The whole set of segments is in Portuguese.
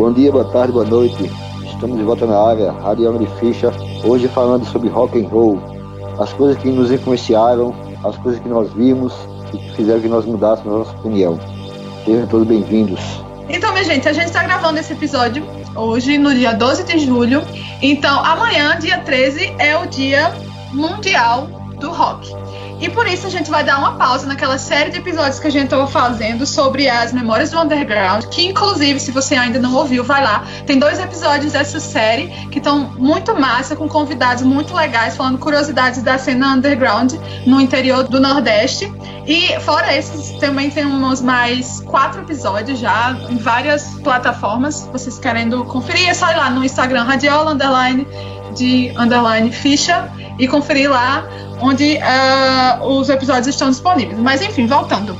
Bom dia, boa tarde, boa noite. Estamos de volta na área, Rádio de Ficha, hoje falando sobre rock and roll, as coisas que nos influenciaram, as coisas que nós vimos e que fizeram que nós mudássemos a nossa opinião. Sejam todos bem-vindos. Então, minha gente, a gente está gravando esse episódio hoje, no dia 12 de julho. Então, amanhã, dia 13, é o Dia Mundial do Rock. E por isso a gente vai dar uma pausa naquela série de episódios que a gente estava fazendo sobre as memórias do underground, que inclusive, se você ainda não ouviu, vai lá. Tem dois episódios dessa série que estão muito massa, com convidados muito legais, falando curiosidades da cena underground no interior do Nordeste. E fora esses, também temos mais quatro episódios já em várias plataformas. Vocês querendo conferir, é só ir lá no Instagram Radiola Underline de Underline Ficha e conferir lá onde uh, os episódios estão disponíveis. Mas enfim, voltando.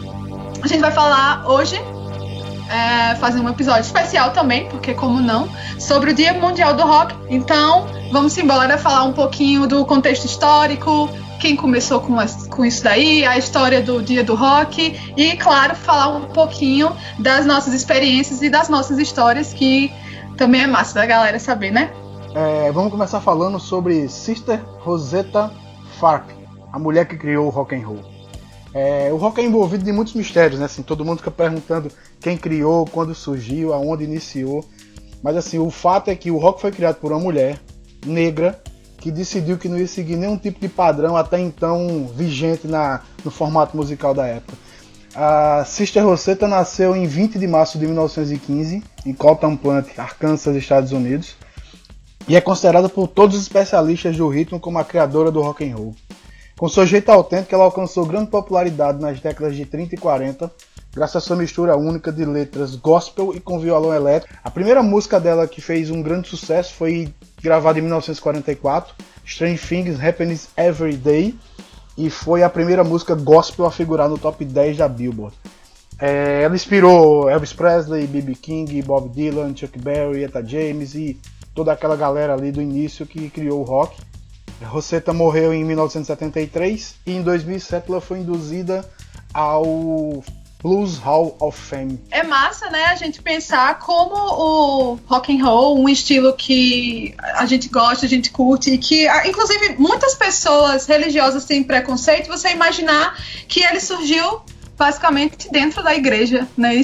A gente vai falar hoje, é, fazer um episódio especial também, porque como não, sobre o Dia Mundial do Rock. Então, vamos embora falar um pouquinho do contexto histórico, quem começou com, as, com isso daí, a história do Dia do Rock e, claro, falar um pouquinho das nossas experiências e das nossas histórias, que também é massa da galera saber, né? É, vamos começar falando sobre Sister Rosetta Farp, a mulher que criou o rock and roll. É, o rock é envolvido em muitos mistérios, né? Assim, todo mundo fica perguntando quem criou, quando surgiu, aonde iniciou. Mas assim, o fato é que o rock foi criado por uma mulher negra que decidiu que não ia seguir nenhum tipo de padrão até então vigente na, no formato musical da época. A Sister Rosetta nasceu em 20 de março de 1915 em Cotton Plant, Arkansas, Estados Unidos e é considerada por todos os especialistas do ritmo como a criadora do rock and roll. Com seu jeito autêntico, ela alcançou grande popularidade nas décadas de 30 e 40, graças à sua mistura única de letras gospel e com violão elétrico. A primeira música dela que fez um grande sucesso foi gravada em 1944, Strange Things Happen Every Day, e foi a primeira música gospel a figurar no top 10 da Billboard. É, ela inspirou Elvis Presley, B.B. King, Bob Dylan, Chuck Berry, Etta James e toda aquela galera ali do início que criou o rock. Rosetta morreu em 1973 e em 2007 ela foi induzida ao Blues Hall of Fame. É massa, né, a gente pensar como o rock and roll, um estilo que a gente gosta, a gente curte e que, inclusive, muitas pessoas religiosas têm preconceito. Você imaginar que ele surgiu basicamente dentro da igreja, né?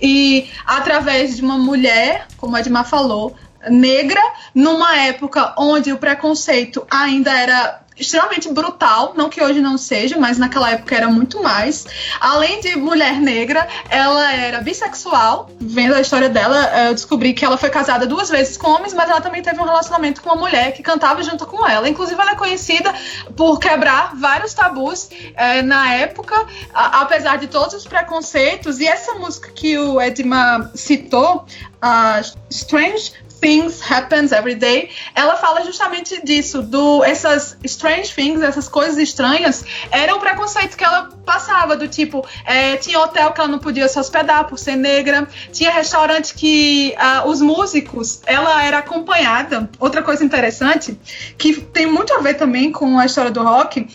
E através de uma mulher, como a Edmar falou, negra numa época onde o preconceito ainda era extremamente brutal, não que hoje não seja, mas naquela época era muito mais. Além de mulher negra, ela era bissexual. Vendo a história dela, eu descobri que ela foi casada duas vezes com homens, mas ela também teve um relacionamento com uma mulher que cantava junto com ela. Inclusive, ela é conhecida por quebrar vários tabus é, na época, a, apesar de todos os preconceitos. E essa música que o Edma citou, uh, Strange Things Happens Every Day, ela fala justamente disso, do essas strange things, essas coisas estranhas, era o preconceito que ela passava, do tipo, é, tinha hotel que ela não podia se hospedar por ser negra, tinha restaurante que uh, os músicos, ela era acompanhada. Outra coisa interessante, que tem muito a ver também com a história do rock,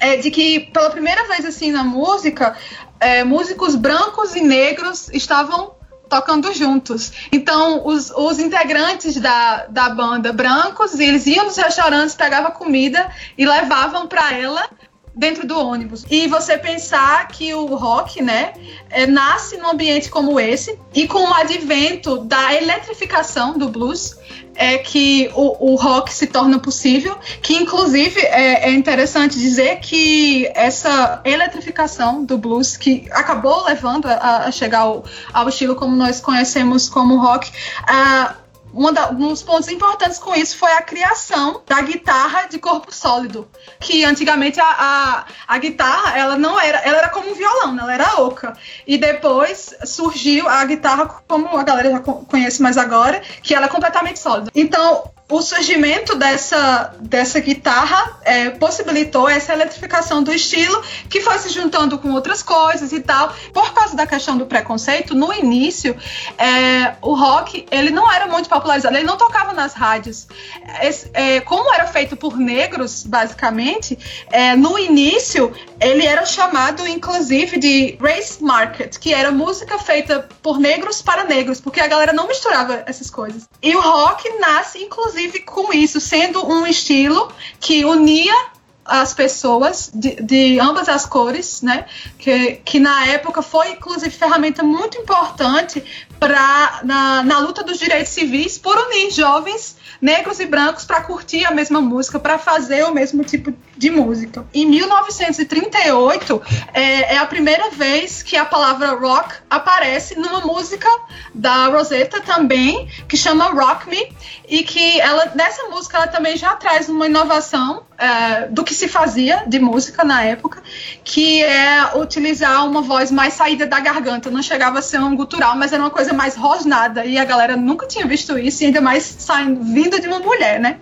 é de que pela primeira vez assim na música, é, músicos brancos e negros estavam tocando juntos. Então, os, os integrantes da, da banda brancos, eles iam nos restaurantes, pegavam comida e levavam para ela dentro do ônibus. E você pensar que o rock, né, é, nasce num ambiente como esse e com o advento da eletrificação do blues, é que o, o rock se torna possível, que inclusive é, é, interessante dizer que essa eletrificação do blues, que acabou levando a, a chegar ao, ao, estilo como nós conhecemos como rock, uh, um, dos pontos importantes com isso foi a criação da guitarra de corpo sólido, que antigamente a, a, a, guitarra ela não era, ela era como um violão, né? ela era oca. E depois surgiu a guitarra como a galera já conhece mais agora, que ela é completamente sólida. Então o surgimento dessa, dessa guitarra é, possibilitou essa eletrificação do estilo, que foi se juntando com outras coisas e tal. Por causa da questão do preconceito, no início, é, o rock ele não era muito popularizado, ele não tocava nas rádios. É, como era feito por negros, basicamente, é, no início ele era chamado, inclusive, de race market, que era música feita por negros para negros, porque a galera não misturava essas coisas. E o rock nasce, inclusive, inclusive com isso sendo um estilo que unia as pessoas de, de, ambas as cores, né? Que, que na época foi, inclusive, ferramenta muito importante para na, na luta dos direitos civis por unir jovens negros e brancos para curtir a mesma música, para fazer o mesmo tipo de música. Em 1938 é, é, a primeira vez que a palavra rock aparece numa música da Rosetta também, que chama Rock Me, e que ela nessa música ela também já traz uma inovação é, do que se fazia de música na época, que é utilizar uma voz mais saída da garganta. Não chegava a ser um gutural, mas era uma coisa mais rosnada. E a galera nunca tinha visto isso, e ainda mais saindo, vindo de uma mulher, né?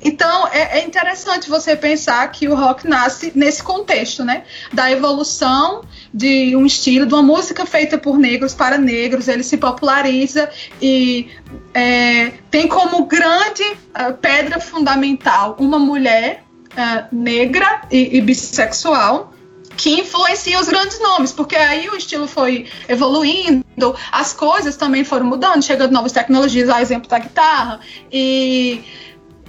Então é, é, interessante você pensar que o rock nasce nesse contexto, né? Da evolução de um estilo, de uma música feita por negros para negros, ele se populariza e é, tem como grande uh, pedra fundamental uma mulher uh, negra e, e bissexual que influencia os grandes nomes, porque aí o estilo foi evoluindo, as coisas também foram mudando, chegando novas tecnologias, a exemplo da guitarra, e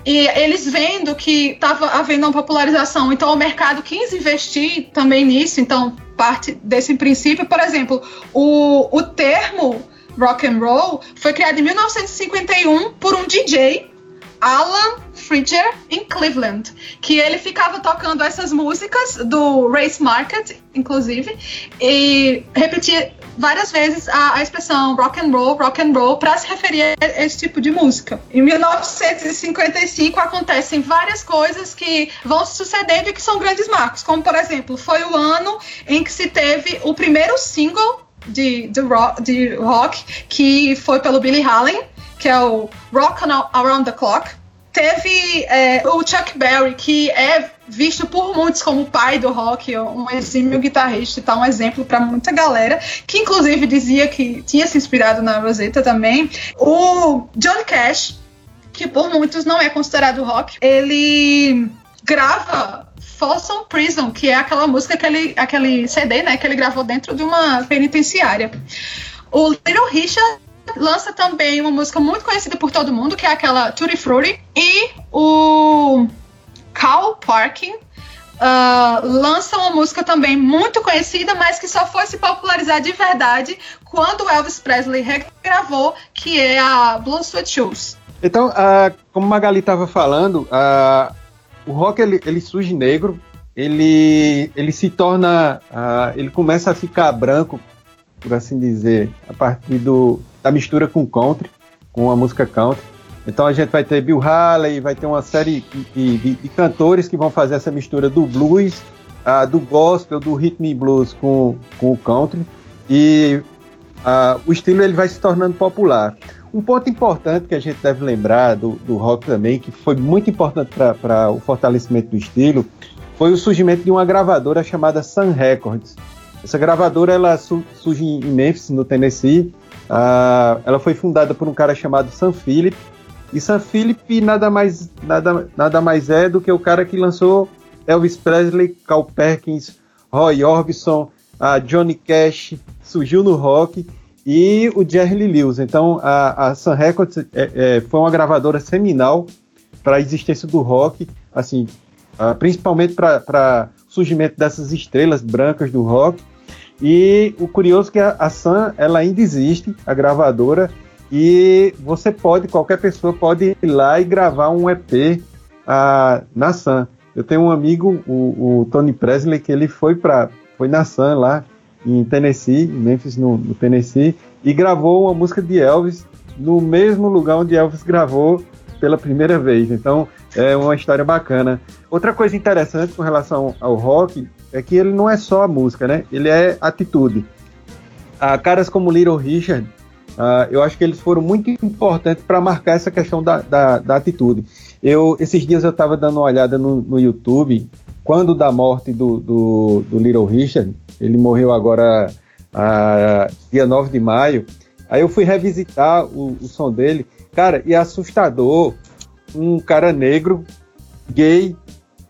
e eles vendo que estava havendo uma popularização, então o mercado quis investir também nisso, então parte desse princípio, por exemplo, o, o termo rock and roll foi criado em 1951 por um DJ Alan Fridger em Cleveland, que ele ficava tocando essas músicas do Race Market, inclusive, e repetia várias vezes a, a expressão rock and roll, rock and roll, para se referir a esse tipo de música. Em 1955 acontecem várias coisas que vão se sucedendo e que são grandes marcos, como por exemplo, foi o ano em que se teve o primeiro single de, de, rock, de rock que foi pelo Billy Hallen, que é o Rock Around the Clock. Teve é, o Chuck Berry, que é visto por muitos como o pai do rock, um exímio guitarrista e tal, um exemplo para muita galera, que inclusive dizia que tinha se inspirado na Rosetta também. O Johnny Cash, que por muitos não é considerado rock, ele grava Folsom Prison, que é aquela música, aquele, aquele CD, né, que ele gravou dentro de uma penitenciária. O Little Richard lança também uma música muito conhecida por todo mundo, que é aquela Tutti Frutti, e o Cal Parkin uh, lança uma música também muito conhecida, mas que só foi se popularizar de verdade quando Elvis Presley regravou, que é a Blue Sweat Shoes. Então, uh, como Magali estava falando, uh, o rock ele, ele, surge negro, ele, ele se torna, ele começa a ficar branco, por assim dizer, a partir do, da mistura com country, com a música country. Então a gente vai ter Bill Haley, vai ter uma série de, de, de cantores que vão fazer essa mistura do blues, uh, do gospel, do rhythm blues com, com o country. E uh, o estilo ele vai se tornando popular. Um ponto importante que a gente deve lembrar do, do rock também, que foi muito importante para o fortalecimento do estilo, foi o surgimento de uma gravadora chamada Sun Records. Essa gravadora ela su surge em Memphis, no Tennessee. Uh, ela foi fundada por um cara chamado Sam Philip, e Sam Philip nada mais, nada, nada mais é do que o cara que lançou Elvis Presley, Carl Perkins, Roy Orbison, a Johnny Cash, surgiu no rock e o Jerry Lewis. Então a, a Sun Records é, é, foi uma gravadora seminal para a existência do rock, assim, uh, principalmente para surgimento dessas estrelas brancas do rock. E o curioso é que a, a Sun ela ainda existe, a gravadora, e você pode, qualquer pessoa pode ir lá e gravar um EP uh, na Sun. Eu tenho um amigo, o, o Tony Presley, que ele foi para foi na Sun lá em Tennessee, em Memphis, no, no, Tennessee, e gravou uma música de Elvis no mesmo lugar onde Elvis gravou pela primeira vez. Então é uma história bacana. Outra coisa interessante com relação ao rock é que ele não é só a música, né? Ele é atitude. Ah, caras como Little Richard Uh, eu acho que eles foram muito importantes para marcar essa questão da, da, da, atitude. Eu, esses dias eu estava dando uma olhada no, no, YouTube, quando da morte do, do, do Little Richard, ele morreu agora uh, dia 9 de maio, aí eu fui revisitar o, o som dele, cara, e é assustador um cara negro, gay,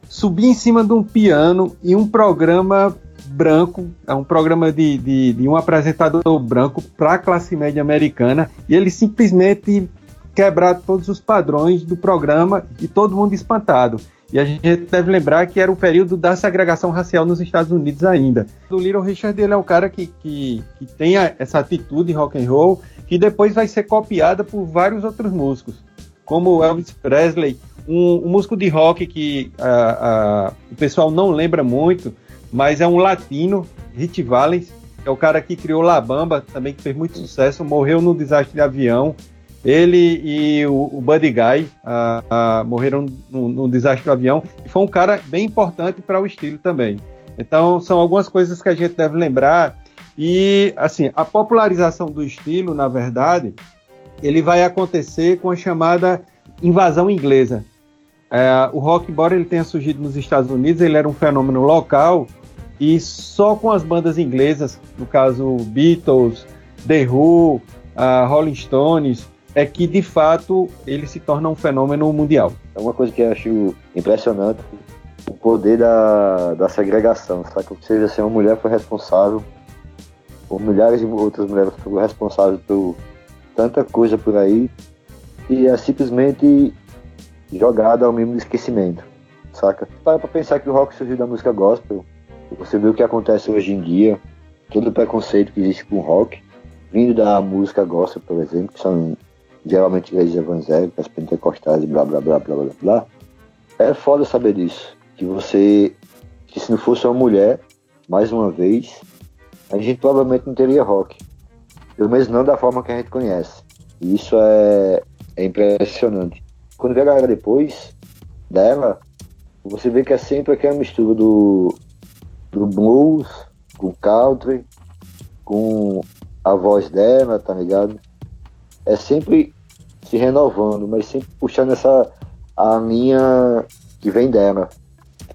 subir em cima de um piano e um programa branco, é um programa de, de, de um apresentador branco para a classe média americana, e ele simplesmente quebrar todos os padrões do programa e todo mundo espantado. E a gente deve lembrar que era o período da segregação racial nos Estados Unidos ainda. O Little Richard ele é um cara que, que, que tem essa atitude rock and roll que depois vai ser copiada por vários outros músicos, como Elvis Presley, um, um músico de rock que uh, uh, o pessoal não lembra muito, mas é um latino, Rich Valens, que é o cara que criou La Bamba, também que fez muito sucesso, morreu no desastre de avião. Ele e o, o Buddy Guy uh, morreram no, desastre do avião. E foi um cara bem importante para o estilo também. Então, são algumas coisas que a gente deve lembrar. E, assim, a popularização do estilo, na verdade, ele vai acontecer com a chamada invasão inglesa. É, o rock, embora ele tenha surgido nos Estados Unidos, ele era um fenômeno local e só com as bandas inglesas, no caso Beatles, The Who, Rolling Stones, é que de fato ele se torna um fenômeno mundial. É uma coisa que eu acho impressionante, o poder da, da segregação, sabe? Ou seja, assim, uma mulher foi responsável, ou milhares de outras mulheres foram responsáveis por tanta coisa por aí, e é simplesmente jogada ao mesmo esquecimento, saca? Para pra pensar que o rock surgiu da música gospel, você vê o que acontece hoje em dia, todo o preconceito que existe com rock, vindo da música gospel, por exemplo, que são geralmente igrejas evangélicas, pentecostais e blá blá blá blá blá blá. É foda saber disso. Que você, que se não fosse uma mulher, mais uma vez, a gente provavelmente não teria rock. Pelo menos não da forma que a gente conhece. E isso é, é impressionante. Quando vê a galera depois dela, você vê que é sempre aquela mistura do do blues, com country, com a voz dela, tá ligado? É sempre se renovando, mas sempre puxando essa a linha que vem dela.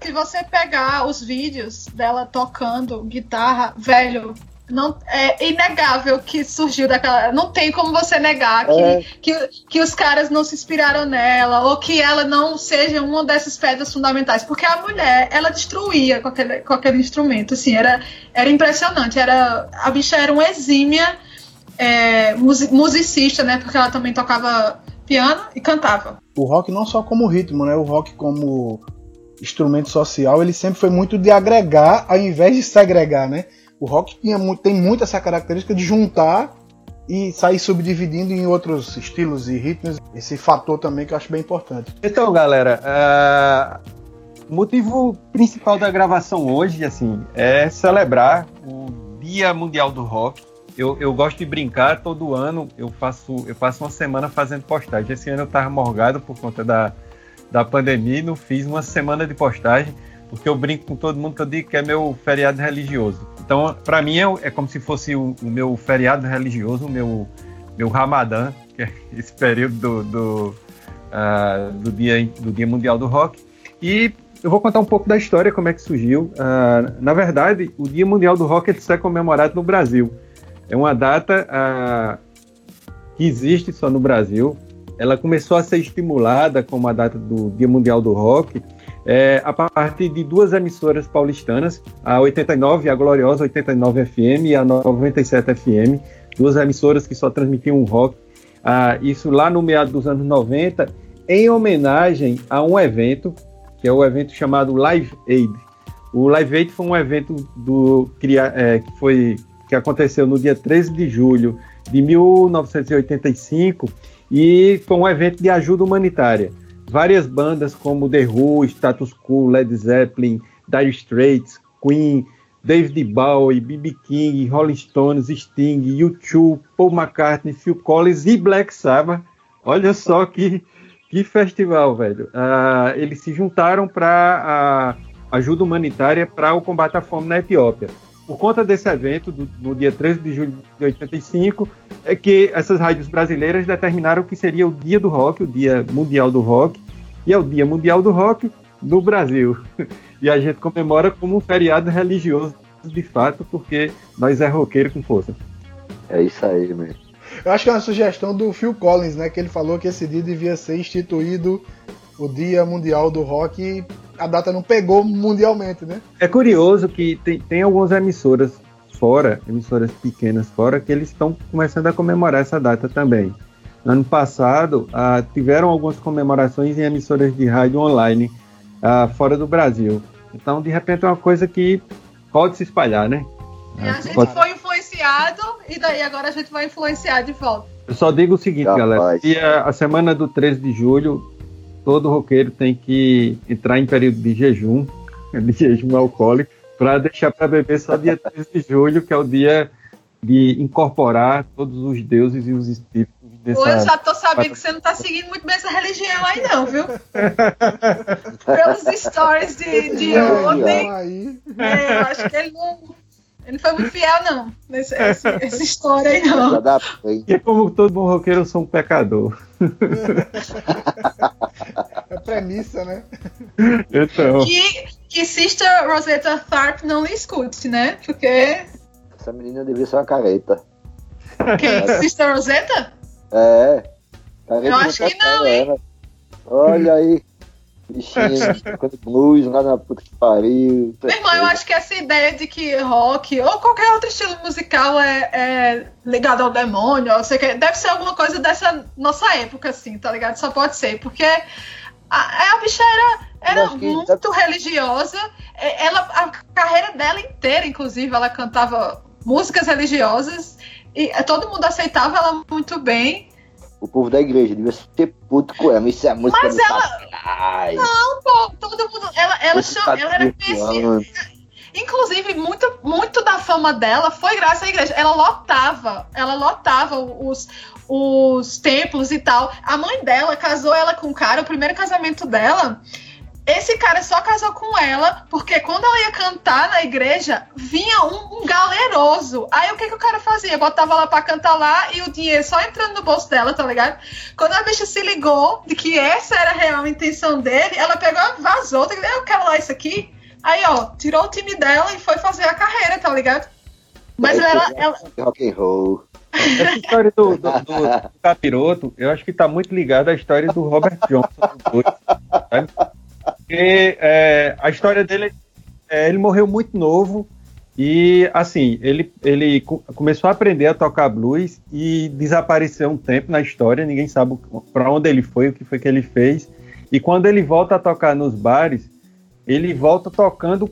Se você pegar os vídeos dela tocando guitarra, velho, não é inegável que surgiu daquela. Não tem como você negar que, é. que, que os caras não se inspiraram nela ou que ela não seja uma dessas pedras fundamentais, porque a mulher ela destruía com aquele, com aquele instrumento, assim, era, era impressionante. Era a bicha era uma exímia é, musicista, né? Porque ela também tocava piano e cantava. O rock não só como ritmo, né? O rock como instrumento social, ele sempre foi muito de agregar ao invés de segregar, né? O rock tinha, tem muito essa característica de juntar e sair subdividindo em outros estilos e ritmos. Esse fator também que eu acho bem importante. Então, galera, uh, o motivo principal da gravação hoje, assim, é celebrar o Dia Mundial do Rock. Eu, eu gosto de brincar, todo ano eu faço, eu passo uma semana fazendo postagem. Esse ano eu estava morgado por conta da, da pandemia e não fiz uma semana de postagem, porque eu brinco com todo mundo que eu digo que é meu feriado religioso. Então, para mim, é, é, como se fosse o, o, meu feriado religioso, o meu, meu Ramadã, que é esse período do, do, uh, do, dia, do Dia Mundial do Rock. E eu vou contar um pouco da história, como é que surgiu. Uh, na verdade, o Dia Mundial do Rock é comemorado no Brasil. É uma data uh, que existe só no Brasil. Ela começou a ser estimulada como a data do Dia Mundial do Rock é, a partir de duas emissoras paulistanas, a 89, a gloriosa 89 FM e a 97 FM, duas emissoras que só transmitiam rock. Ah, isso lá no meado dos anos 90, em homenagem a um evento, que é o evento chamado Live Aid. O Live Aid foi um evento do, é, que, foi, que aconteceu no dia 13 de julho de 1985 e foi um evento de ajuda humanitária várias bandas como The Who, Status Quo, Led Zeppelin, Dire Straits, Queen, David Bowie, B.B. King, Rolling Stones, Sting, U2, Paul McCartney, Phil Collins e Black Sabbath. Olha só que, que festival, velho. Uh, eles se juntaram para uh, ajuda humanitária para o combate à fome na Etiópia. Por conta desse evento, do, no dia 13 de julho de 85, é que essas rádios brasileiras determinaram que seria o dia do rock, o dia mundial do rock, e é o dia mundial do rock no Brasil. E a gente comemora como um feriado religioso, de fato, porque nós é roqueiro com força. É isso aí, mesmo. Eu acho que é uma sugestão do Phil Collins, né? Que ele falou que esse dia devia ser instituído o Dia Mundial do Rock a data não pegou mundialmente, né? É curioso que tem, tem algumas emissoras fora, emissoras pequenas fora, que eles estão começando a comemorar essa data também. Ano passado, ah, tiveram algumas comemorações em emissoras de rádio online ah, fora do Brasil. Então, de repente, é uma coisa que pode se espalhar, né? E a gente pode... foi influenciado e daí agora a gente vai influenciar de volta. Eu só digo o seguinte, Capaz. galera. A, a semana do 13 de julho, todo roqueiro tem que entrar em período de jejum, de jejum alcoólico, para deixar para beber só dia 13 de julho, que é o dia de incorporar todos os deuses e os espíritos dessa... Pô, eu já tô sabendo que você não tá seguindo muito bem essa religião aí, não, viu? Pelos stories de, de ontem. É, eu acho que ele não. Ele não foi muito fiel, não, nessa essa história aí, não. E como todo bom roqueiro, eu sou um pecador. É premissa, né? Então. Que, que Sister Rosetta Tharpe não lhe escute, né? Porque. Essa menina devia ser uma careta. Quem? Sister Rosetta? É. Tá eu acho que não, hein? Olha aí. Bichinho, tocando blues lá na puta que pariu. Meu irmão, eu acho que essa ideia de que rock ou qualquer outro estilo musical é, é ligado ao demônio, ou sei que, deve ser alguma coisa dessa nossa época, assim, tá ligado? Só pode ser, porque a, a bicha era, era muito deve... religiosa. Ela, a carreira dela inteira, inclusive, ela cantava músicas religiosas e todo mundo aceitava ela muito bem. O povo da igreja devia ser puto com ela. Isso é música Mas ela. Não, pô, todo mundo. Ela, ela, chama, ela era conhecida. Inclusive, muito, muito da fama dela foi graças à igreja. Ela lotava, ela lotava os, os templos e tal. A mãe dela casou ela com um cara, o primeiro casamento dela. Esse cara só casou com ela porque quando ela ia cantar na igreja, vinha um, um galeroso. Aí o que, que o cara fazia? Botava ela pra cantar lá e o dinheiro só entrando no bolso dela, tá ligado? Quando a bicha se ligou de que essa era a real intenção dele, ela pegou e vazou. Tá eu quero lá isso aqui. Aí, ó, tirou o time dela e foi fazer a carreira, tá ligado? Mas ela. ela... Rock and roll. Essa história do, do, do, do, capiroto, eu acho que tá muito ligada à história do Robert Johnson. Sabe? Porque é, a história dele, é, ele morreu muito novo e, assim, ele, ele começou a aprender a tocar blues e desapareceu um tempo na história, ninguém sabe para onde ele foi, o que foi que ele fez. E quando ele volta a tocar nos bares, ele volta tocando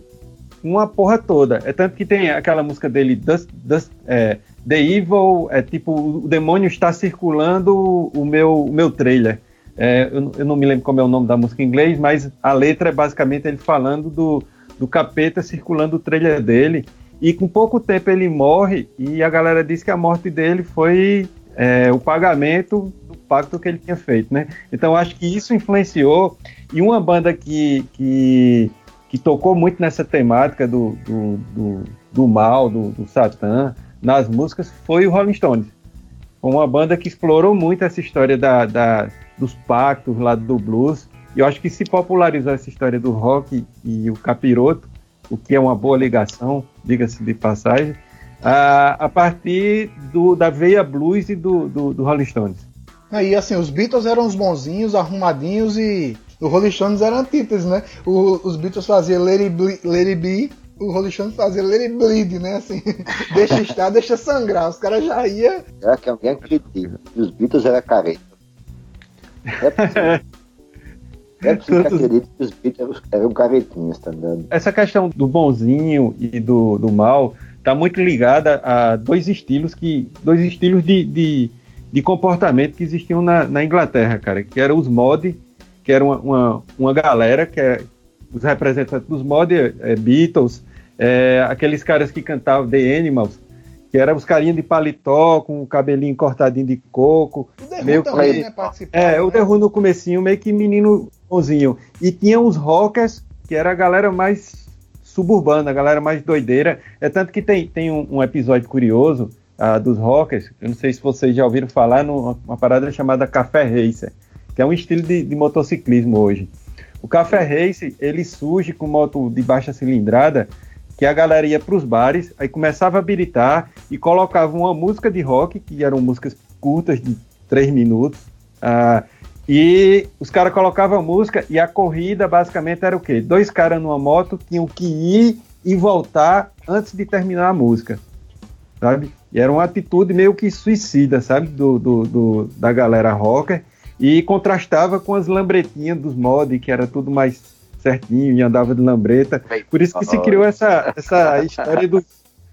uma porra toda. É tanto que tem aquela música dele, Dust, Dust, é, The Evil, é tipo, o demônio está circulando o meu, o meu trailer. É, eu, eu, não me lembro como é o nome da música em inglês, mas a letra é basicamente ele falando do, do capeta circulando o trailer dele. E com pouco tempo ele morre, e a galera diz que a morte dele foi é, o pagamento do pacto que ele tinha feito, né? Então acho que isso influenciou. E uma banda que, que, que tocou muito nessa temática do, do, do, do mal, do, do Satã, nas músicas, foi o Rolling Stones. Uma banda que explorou muito essa história da, da dos pactos lá do blues. E eu acho que se popularizou essa história do rock e o capiroto, o que é uma boa ligação, diga-se de passagem, a, a partir do, da veia blues e do, do, do Rolling Stones. Aí, assim, os Beatles eram os bonzinhos, arrumadinhos e o Rolling Stones era antíteses, né? O, os Beatles faziam Let It, Be, Let It Be o Rolling Stones fazia Let It Bleed, né? Assim, deixa estar, deixa sangrar. Os caras já iam. Será que alguém acredita? Os Beatles eram careta. É possível. É possível que os Beatles eram caretinhos, tá dando? Essa questão do bonzinho e do, do mal tá muito ligada a dois estilos que. dois estilos de, de, de comportamento que existiam na, na, Inglaterra, cara, que eram os mod, que era uma, uma, uma galera que é os representantes dos mod, é, Beatles, é, aqueles caras que cantavam The Animals, que eram os carinhas de paletó, com o cabelinho cortadinho de coco. O meio também, né, É, o The no comecinho, meio que menino bonzinho. E tinha os rockers, que era a galera mais suburbana, a galera mais doideira. É tanto que tem, tem um, um episódio curioso, uh, dos rockers, eu não sei se vocês já ouviram falar numa parada chamada Café Racer, que é um estilo de, de motociclismo hoje. O Café Racer, ele surge com moto de baixa cilindrada, que a galera ia para os bares, aí começava a habilitar e colocava uma música de rock, que eram músicas curtas de três minutos, uh, e os caras colocavam música e a corrida basicamente era o quê? Dois caras numa moto tinham que ir e voltar antes de terminar a música, sabe? E era uma atitude meio que suicida, sabe? Do, do, do da galera rocker e contrastava com as lambretinhas dos mods, que era tudo mais certinho e andava de lambreta. Por isso que se criou essa, essa história do,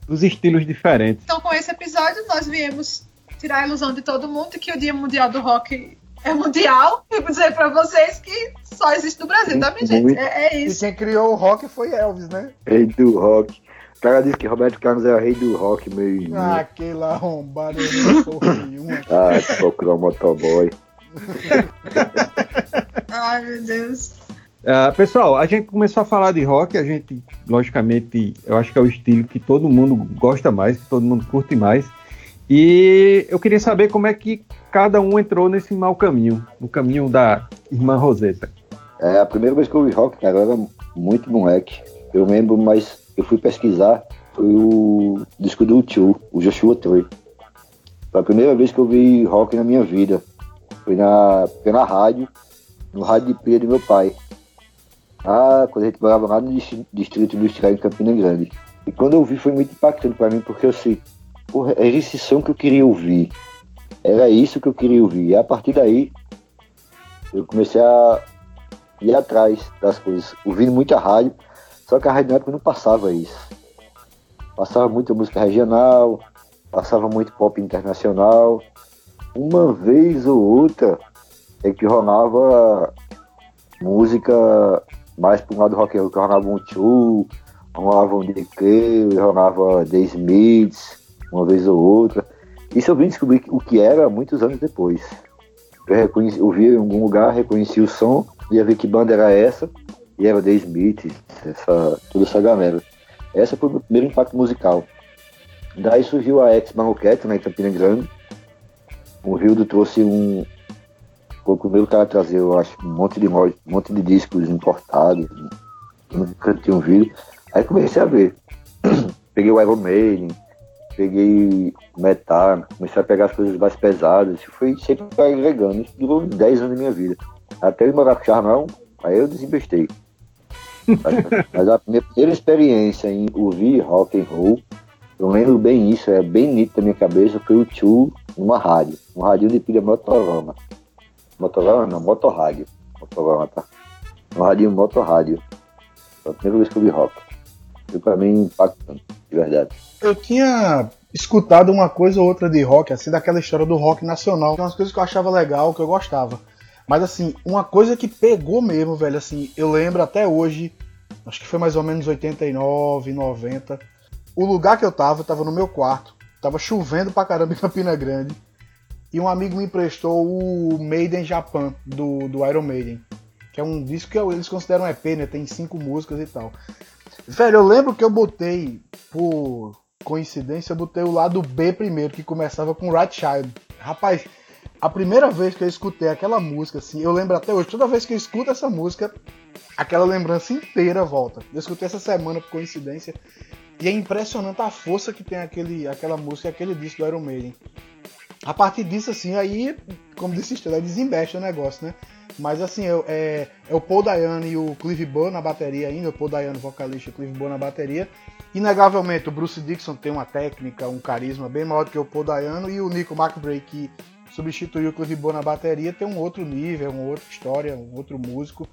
dos estilos diferentes. Então, com esse episódio, nós viemos tirar a ilusão de todo mundo que o Dia Mundial do Rock é mundial e dizer para vocês que só existe no Brasil, tá, minha gente? É, é, isso. E quem criou o rock foi Elvis, né? Rei do rock. O cara disse que Roberto Carlos é o rei do rock, meu Ah, aquele arrombado, não sou nenhuma. Ah, procurou um motoboy. Ai, meu Deus. Uh, pessoal, a gente começou a falar de rock, a gente, logicamente, eu acho que é o estilo que todo mundo gosta mais, que todo mundo curte mais. E eu queria saber como é que cada um entrou nesse mau caminho, no caminho da irmã Roseta. É, a primeira vez que eu ouvi rock, cara, eu era muito moleque. Eu lembro, mas eu fui pesquisar, foi o disco do Tio, o Joshua Tree. Foi a primeira vez que eu vi rock na minha vida. Foi na, foi na rádio, no rádio de pilha do meu pai. Ah, quando a gente morava lá no distrito industrial em Campina Grande. E quando eu vi foi muito impactante para mim, porque eu sei, porra, era esse som que eu queria ouvir. Era isso que eu queria ouvir. E a partir daí, eu comecei a ir atrás das coisas, ouvindo muita rádio, só que a rádio na época não passava isso. Passava muita música regional, passava muito pop internacional. Uma vez ou outra é que rolava música mais um lado roll, que rolava um Chu, um DK, rolava The Smiths, uma vez ou outra. Isso eu vim descobrir o que era muitos anos depois. Eu reconheci, em algum lugar, reconheci o som, ia ver que banda era essa, e era The Smith, essa, toda essa galera. Essa foi o meu primeiro impacto musical. Daí surgiu a Ex Marroquete, né, Campina Grande. O Rildo trouxe um. Foi o primeiro cara a trazer, eu acho, um monte de, um monte de discos importados, nunca tinha ouvido. Aí comecei a ver. Peguei o Iron Maiden, peguei metal, comecei a pegar as coisas mais pesadas, fui sempre agregando. Isso durou 10 anos da minha vida. Até eu morar com o Charnão, aí eu desinvestei. Mas a minha primeira experiência em ouvir rock and roll, eu lembro bem isso, é bem nítido na minha cabeça, foi o Tio numa rádio, um rádio de pilha Motorama. Motorama não, Motorrádio. Motorama, tá? Um rádio Motorrádio. Foi a primeira vez que eu vi rock. Foi pra mim impactante, de verdade eu tinha escutado uma coisa ou outra de rock, assim, daquela história do rock nacional. Umas coisas que eu achava legal, que eu gostava. Mas assim, uma coisa que pegou mesmo, velho, assim, eu lembro até hoje, acho que foi mais ou menos 89, 90. O lugar que eu tava, eu tava no meu quarto, tava chovendo pra caramba em Campina Grande. E um amigo me emprestou o Maiden Japan, do, do Iron Maiden. Que é um disco que eles consideram EP, né? Tem cinco músicas e tal. Velho, eu lembro que eu botei por coincidência, eu botei o lado B primeiro, que começava com Right Child. Rapaz, a primeira vez que eu escutei aquela música, assim, eu lembro até hoje, toda vez que eu escuto essa música, aquela lembrança inteira volta. Eu escutei essa semana por coincidência, e é impressionante a força que tem aquele, aquela música, aquele disco do Iron Maiden. A partir disso, assim, aí, como disse Estela, desinveste o negócio, né? Mas assim, é, é o Paul Dayano e o Clive Burr na bateria ainda, o Paul Dayano vocalista e o Clive Burr na bateria. Inegavelmente, o Bruce Dixon tem uma técnica, um carisma bem maior do que o Paul Dayano e o Nico McBrae, que substituiu o Clive Bow na bateria, tem um outro nível, uma outra história, um outro músico.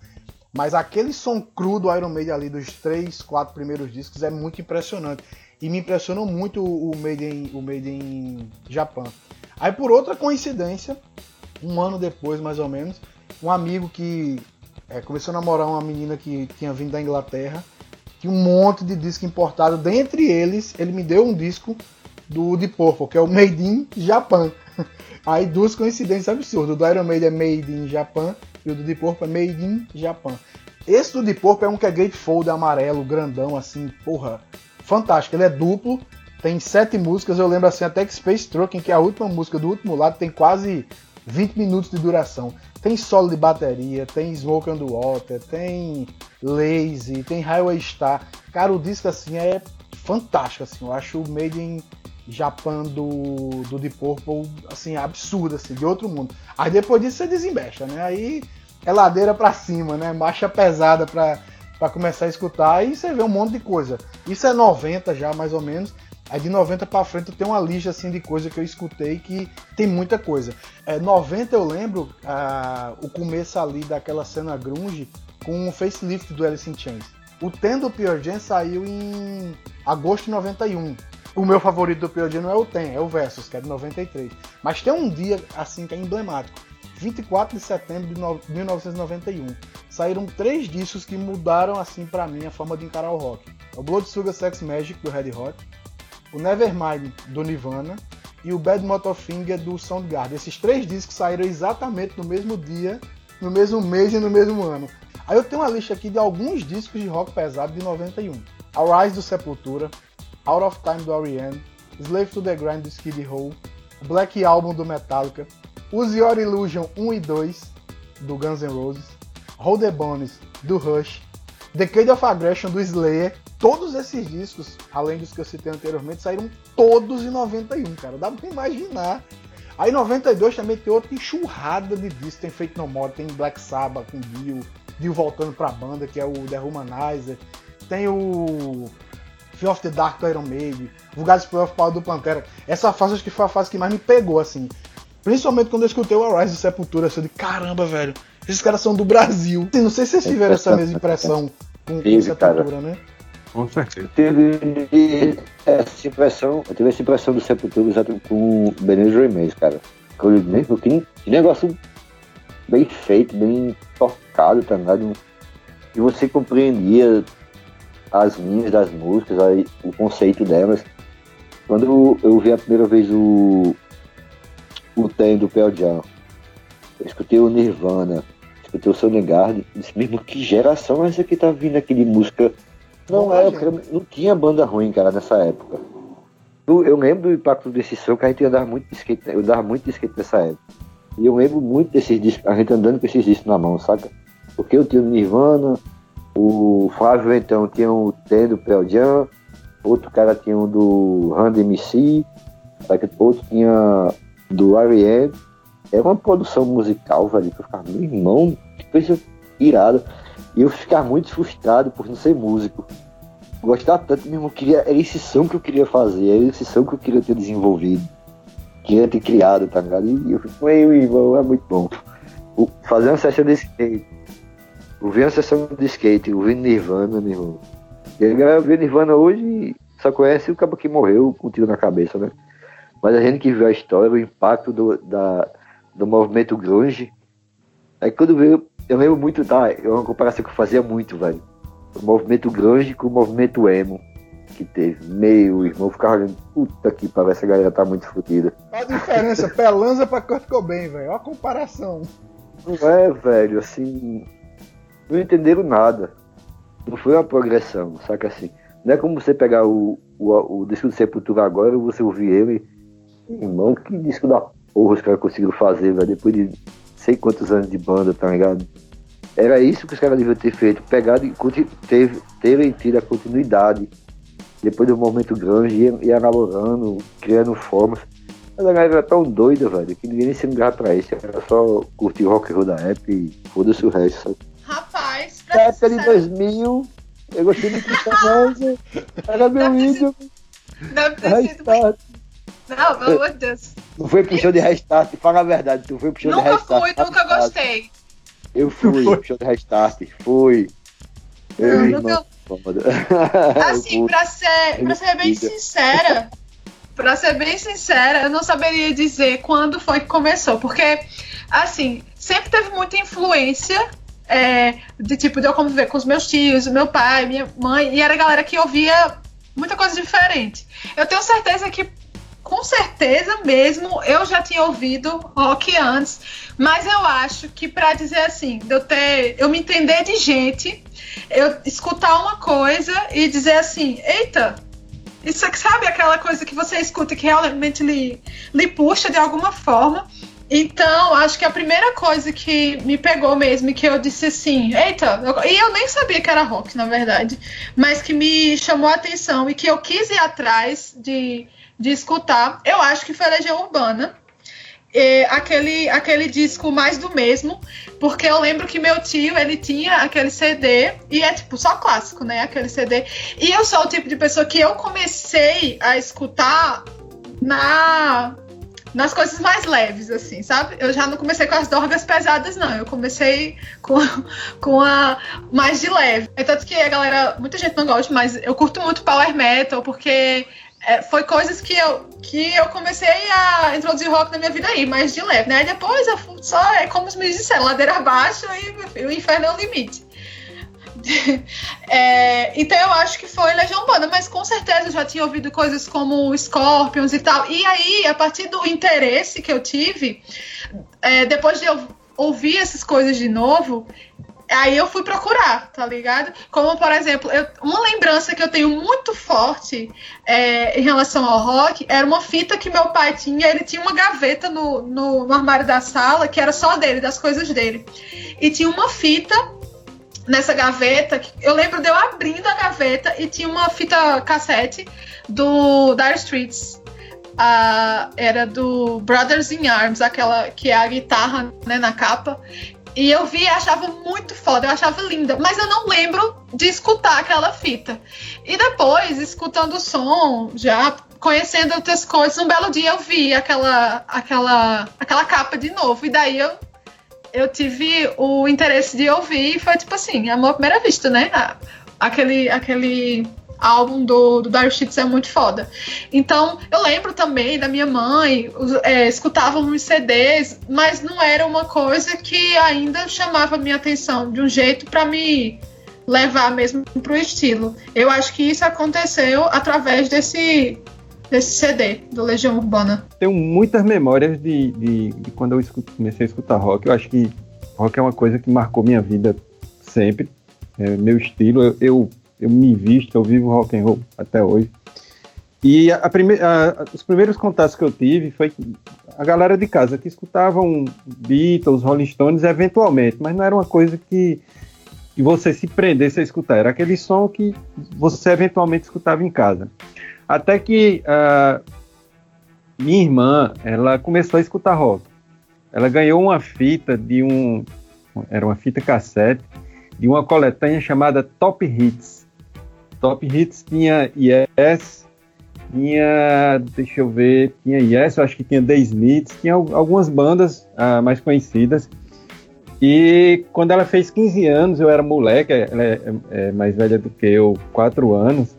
Mas aquele som cru do Iron Maiden ali dos três, quatro primeiros discos é muito impressionante. E me impressionou muito o Made in, o Made in Japan. Aí por outra coincidência, um ano depois mais ou menos, um amigo que é, começou a namorar uma menina que tinha vindo da Inglaterra tinha um monte de disco importado. Dentre eles, ele me deu um disco do Deep Purple, que é o Made in Japan. Aí duas coincidências absurdas. O do Iron Maiden é Made in Japan e o do Deep Purple é Made in Japan. Esse do Deep Purple é um que é gatefold amarelo, grandão, assim, porra, fantástico. Ele é duplo Tem sete músicas, eu lembro assim, até que Space Trucking, que é a última música do último lado, tem quase 20 minutos de duração. Tem solo de bateria, tem Smoke on the Water, tem Lazy, tem Highway Star. Cara, o disco assim é fantástico, assim. Eu acho o Made in Japan do, do Deep Purple, assim, absurdo, assim, de outro mundo. Aí depois disso você desembecha, né? Aí é ladeira pra cima, né? Marcha pesada pra, pra começar a escutar e você vê um monte de coisa. Isso é 90 já, mais ou menos. Aí de 90 para frente eu tenho uma lista assim de coisa que eu escutei que tem muita coisa. É, 90 eu lembro ah, o começo ali daquela cena grunge com o facelift do Alice in Chains. O Ten do Pure Jam saiu em agosto de 91. O meu favorito do Pure Jam não é o Ten, é o Versus, que é de 93. Mas tem um dia assim que é emblemático. 24 de setembro de 1991. Saíram três discos que mudaram assim para mim a forma de encarar o rock. O Blood Sugar Sex Magic do Red Hot, o Nevermind do Nirvana e o Bad Motorfinger do Soundgarden. Esses três discos saíram exatamente no mesmo dia, no mesmo mês e no mesmo ano. Aí eu tenho uma lista aqui de alguns discos de rock pesado de 91. A Rise do Sepultura, Out of Time do R.E.M., Slave to the Grind do Skid Row, Black Album do Metallica, Use Your Illusion 1 e 2 do Guns N' Roses, Hold the Bones do Rush, Decade of Aggression do Slayer Todos esses discos, além dos que eu citei anteriormente, saíram todos em 91, cara. Dá pra imaginar. Aí em 92 também tem outra enxurrada de discos. Tem Fate No More, tem Black Sabbath com Dio, Dio voltando pra banda, que é o The Humanizer. Tem o Fear of the Dark do Iron Maiden, Vulgar Display of Power do Pantera. Essa fase acho que foi a fase que mais me pegou, assim. Principalmente quando eu escutei o Arise do Sepultura, assim, de caramba, velho, esses caras são do Brasil. Não sei se vocês tiveram essa mesma impressão com, com Sepultura, né? Com certeza. Teve essa impressão, eu tive essa impressão do Sepultura com o Benedito Remédios, cara. Que, que negócio bem feito, bem tocado, tá ligado? E você compreendia as linhas das músicas, aí, o conceito delas. Quando eu vi a primeira vez o, o Tem do Pearl Jam, eu escutei o Nirvana, escutei o Soundgarden, disse mesmo que geração é essa que tá vindo aqui de música não é, não tinha banda ruim, cara, nessa época. Eu, eu lembro do impacto desse som que a gente andava muito de skate, eu andava muito de skate nessa época. E eu lembro muito desses discos, a gente andando com esses discos na mão, saca? Porque eu tinha o Nirvana, o Flávio então tinha o Ten do Pearl Jam, outro cara tinha um do Randy MC, saca? outro tinha do R.E.M. Era uma produção musical, velho, que eu ficava, meu irmão, que coisa irada. E eu ficar muito frustrado por não ser músico. Gostar tanto mesmo, queria, era esse som que eu queria fazer, era esse som que eu queria ter desenvolvido, queria ter criado, tá ligado? E eu fico, meu irmão, é muito bom. O, fazer uma sessão de skate, ouvir uma sessão de skate, ouvir Nirvana, meu irmão. E a galera vê Nirvana hoje só conhece o cabo que morreu com um tiro na cabeça, né? Mas a gente que viu a história, o impacto do, da, do movimento grunge, aí quando veio eu lembro muito, tá? É uma comparação que eu fazia muito, velho. O movimento grunge com o movimento emo que teve. Meu irmão, ficava olhando, puta que pariu, essa galera tá muito fodida. Olha a diferença, Pelanza pra Kurt Cobain, velho. Olha a comparação. Não é, velho, assim. Não entenderam nada. Não foi uma progressão, saca assim. Não é como você pegar o, o, o disco do Sepultura agora e você ouvir ele. Irmão, que disco da porra os caras conseguiram fazer, velho, depois de sei quantos anos de banda, tá ligado? Era isso que os caras deviam ter feito, pegado e teve, terem tido a continuidade. Depois do momento grande, ia, ia namorando, criando formas. Mas a galera era tão doida, velho, que ninguém se ligava pra isso. Era só curtir o rock and roll da época e foda-se o resto, sabe? Rapaz, pra Na época de 2000, eu gostei de Cristãosa, era meu ídolo. Deve ter sido não, pelo amor de Deus. Não foi pro show de restart, fala a verdade, tu foi pro show nunca de restart. Nunca fui, nunca gostei. Eu fui pro show de restart, fui. Eu, não, nunca... Assim, pra ser, pra ser bem sincera, pra ser bem sincera, eu não saberia dizer quando foi que começou, porque, assim, sempre teve muita influência é, de tipo de eu conviver com os meus tios, meu pai, minha mãe, e era a galera que ouvia muita coisa diferente. Eu tenho certeza que com certeza mesmo eu já tinha ouvido rock antes, mas eu acho que para dizer assim, eu ter, eu me entender de gente, eu escutar uma coisa e dizer assim, eita, Isso é que sabe aquela coisa que você escuta que realmente lhe, lhe puxa de alguma forma. Então, acho que a primeira coisa que me pegou mesmo, que eu disse assim, eita, eu, e eu nem sabia que era rock, na verdade, mas que me chamou a atenção e que eu quis ir atrás de, de escutar, eu acho que foi Legião Urbana. Aquele, aquele disco mais do mesmo, porque eu lembro que meu tio, ele tinha aquele CD, e é tipo só clássico, né, aquele CD, e eu sou o tipo de pessoa que eu comecei a escutar na nas coisas mais leves, assim, sabe? Eu já não comecei com as drogas pesadas, não. Eu comecei com, com a mais de leve. É tanto que a galera, muita gente não gosta, mas eu curto muito power metal, porque é, foi coisas que eu, que eu comecei a introduzir rock na minha vida aí, mais de leve, né? Depois eu só é como os meninos disseram, ladeira abaixo e o inferno é o limite. é, então eu acho que foi Legião Urbana, mas com certeza eu já tinha ouvido coisas como Scorpions e tal. E aí, a partir do interesse que eu tive, é, depois de eu ouvir essas coisas de novo, aí eu fui procurar, tá ligado? Como, por exemplo, eu, uma lembrança que eu tenho muito forte é, em relação ao rock era uma fita que meu pai tinha. Ele tinha uma gaveta no, no, no armário da sala que era só dele, das coisas dele. E tinha uma fita nessa gaveta. Eu lembro de eu abrindo a gaveta e tinha uma fita cassete do Dire Streets. Era do Brothers in Arms, aquela que é a guitarra né, na capa. E eu vi e achava muito foda, eu achava linda, mas eu não lembro de escutar aquela fita. E depois, escutando o som, já conhecendo outras coisas, um belo dia eu vi aquela, aquela, aquela capa de novo. E daí eu eu tive o interesse de ouvir e foi tipo assim, amor à primeira vista, né? Aquele, aquele álbum do, do Dire Straits é muito foda. Então, eu lembro também da minha mãe, é, escutava uns CDs, mas não era uma coisa que ainda chamava minha atenção de um jeito para me levar mesmo pro estilo. Eu acho que isso aconteceu através desse desse CD do Legião Urbana. Tenho muitas memórias de, de, de quando eu escuto, comecei a escutar rock. Eu acho que rock é uma coisa que marcou minha vida sempre. É meu estilo. Eu, eu, eu, me visto, eu vivo rock and roll até hoje. E a, a a, os primeiros contatos que eu tive foi a galera de casa que escutavam Beatles, Rolling Stones eventualmente, mas não era uma coisa que, que você se prendesse a escutar. Era aquele som que você eventualmente escutava em casa. Até que uh, minha irmã, ela começou a escutar rock. Ela ganhou uma fita de um, era uma fita cassete de uma coletânea chamada Top Hits. Top Hits tinha Yes, tinha, deixa eu ver, tinha Yes, eu acho que tinha The Smiths, tinha algumas bandas uh, mais conhecidas. E quando ela fez 15 anos, eu era moleque, ela é, é mais velha do que eu, 4 anos,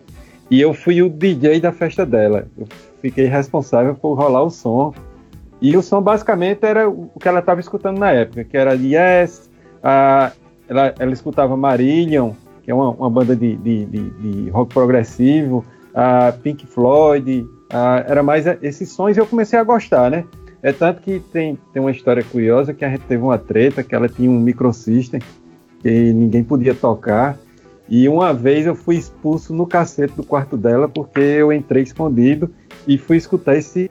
e eu fui o DJ da festa dela. Eu fiquei responsável por rolar o som. E o som basicamente era o que ela estava escutando na época, que era Yes, a, ela, ela escutava Marillion, que é uma, uma banda de, de, de, de, rock progressivo, a Pink Floyd, a, era mais esses sons e eu comecei a gostar, né? É tanto que tem, tem uma história curiosa que a gente teve uma treta, que ela tinha um microsystem que ninguém podia tocar. E uma vez eu fui expulso no cacete do quarto dela porque eu entrei escondido e fui escutar esse,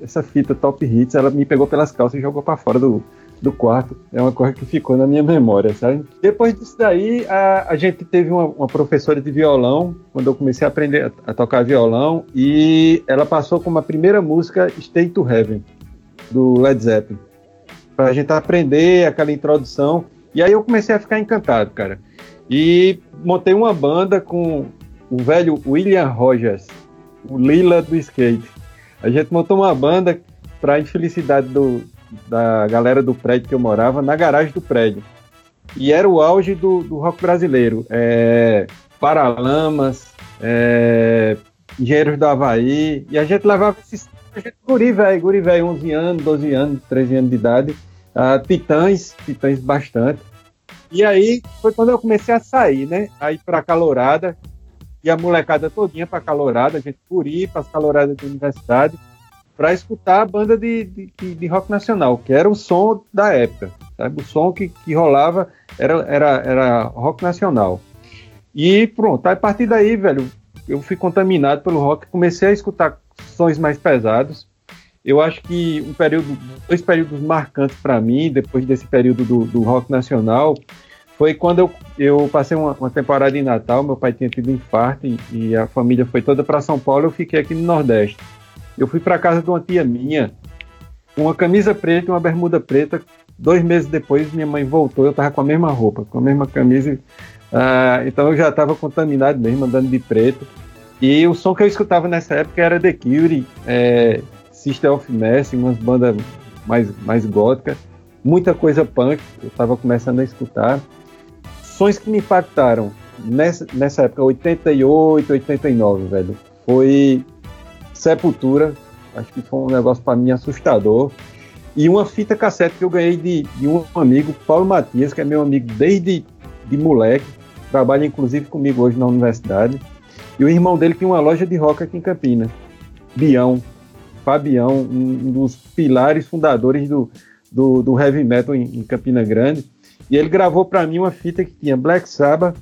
essa fita Top Hits. Ela me pegou pelas calças e jogou para fora do, do quarto. É uma coisa que ficou na minha memória, sabe? Depois disso daí, a, a gente teve uma, uma, professora de violão, quando eu comecei a aprender a, a, tocar violão, e ela passou como a primeira música Stay to Heaven, do Led Zeppelin. Pra gente aprender aquela introdução. E aí eu comecei a ficar encantado, cara. E montei uma banda com o velho William Rogers, o Lila do skate. A gente montou uma banda para infelicidade do, da galera do prédio que eu morava, na garagem do prédio. E era o auge do, do rock brasileiro. É, Paralamas, é, Engenheiros do Havaí. E a gente levava esses. A gente, guri velho, guri velho, 11 anos, 12 anos, 13 anos de idade. Uh, titãs, titãs bastante. E aí foi quando eu comecei a sair, né? Aí pra calorada, e a molecada todinha pra calorada, a gente para as caloradas da universidade, para escutar a banda de, de, de, rock nacional, que era o som da época, sabe? O som que, que rolava era, era, era rock nacional. E pronto, a partir daí, velho, eu fui contaminado pelo rock, comecei a escutar sons mais pesados. Eu acho que um período, dois períodos marcantes para mim, depois desse período do, do, rock nacional, foi quando eu, eu passei uma, uma, temporada em Natal, meu pai tinha tido infarto e, e a família foi toda para São Paulo, eu fiquei aqui no Nordeste. Eu fui para casa de uma tia minha, com uma camisa preta e uma bermuda preta. Dois meses depois, minha mãe voltou, eu estava com a mesma roupa, com a mesma camisa. Uh, então eu já estava contaminado mesmo, andando de preto. E o som que eu escutava nessa época era The Cure, é, Sister of Mercy, umas bandas mais, mais góticas, muita coisa punk, eu estava começando a escutar. Sons que me impactaram nessa, nessa época, 88, 89, velho, foi Sepultura, acho que foi um negócio para mim assustador. E uma fita cassete que eu ganhei de, de um amigo, Paulo Matias, que é meu amigo desde de moleque, trabalha inclusive comigo hoje na universidade. E o irmão dele tinha uma loja de rock aqui em Campinas, Bião, Fabião, um, dos pilares fundadores do, do, do heavy metal em, em, Campina Grande. E ele gravou para mim uma fita que tinha Black Sabbath,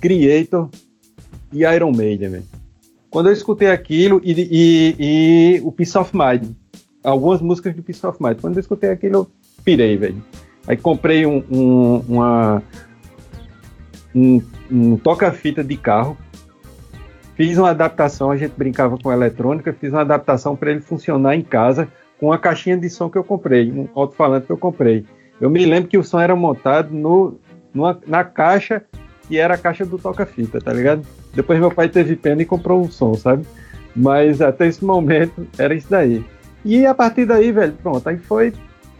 Creator e Iron Maiden. Quando eu escutei aquilo e, e, e, o Peace of Mind, algumas músicas do Peace of Mind, quando eu escutei aquilo eu pirei, velho. Aí comprei um, um, uma, um, um toca-fita de carro Fiz uma adaptação, a gente brincava com eletrônica, fiz uma adaptação para ele funcionar em casa com a caixinha de som que eu comprei, um alto-falante que eu comprei. Eu me lembro que o som era montado no, numa, na caixa que era a caixa do toca-fita, tá ligado? Depois meu pai teve pena e comprou um som, sabe? Mas até esse momento era isso daí. E a partir daí, velho, pronto, aí foi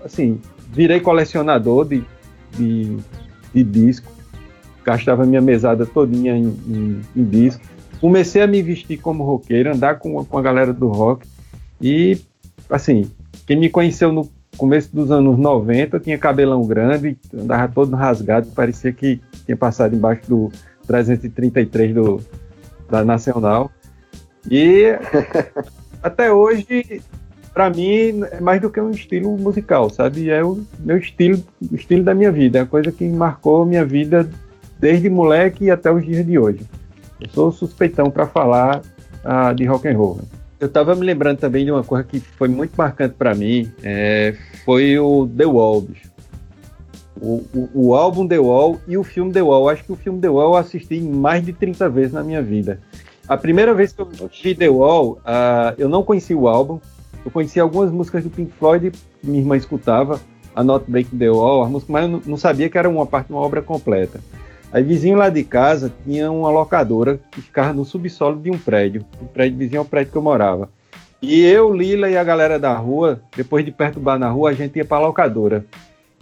assim, virei colecionador de, de, de disco, gastava minha mesada todinha em, em, em disco comecei a me vestir como roqueiro, andar com, com a galera do rock. E, assim, quem me conheceu no começo dos anos 90 tinha cabelão grande, andava todo rasgado, parecia que tinha passado embaixo do 333 do, da Nacional. E até hoje, para mim, é mais do que um estilo musical, sabe? É o meu estilo, o estilo da minha vida, é a coisa que marcou minha vida desde moleque até os dias de hoje. Eu sou suspeitão para falar uh, de rock and roll. Eu estava me lembrando também de uma coisa que foi muito marcante para mim, é, foi o The Wall, bicho. O, o, o, álbum The Wall e o filme The Wall. Acho que o filme The Wall eu assisti mais de 30 vezes na minha vida. A primeira vez que eu assisti The Wall, uh, eu não conhecia o álbum. Eu conhecia algumas músicas do Pink Floyd minha irmã escutava, a Not Breaking the Wall, a música, mas eu não sabia que era uma parte de uma obra completa. Aí vizinho lá de casa tinha uma locadora que ficava no subsolo de um prédio. O prédio vizinho é o prédio que eu morava. E eu, Lila e a galera da rua, depois de perturbar na rua, a gente ia pra locadora.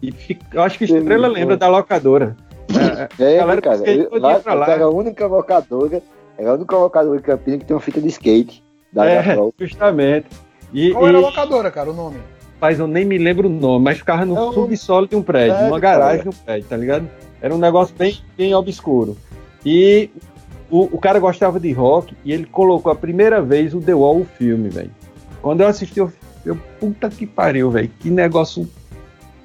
E fica, eu acho que Estrela lembra da locadora. É, é cara, lá, lá. Era a única locadora, era a única locadora de Campinas que tem uma fita de skate. Da é, justamente. E, Qual e, era a locadora, cara, o nome? Mas eu nem me lembro o nome, mas ficava no é subsolo de um prédio, é, numa garagem de um prédio, tá ligado? Era um negócio bem, bem obscuro. E o, o, cara gostava de rock e ele colocou a primeira vez o The Wall, o filme, velho. Quando eu assisti, eu, eu puta que pariu, velho. Que negócio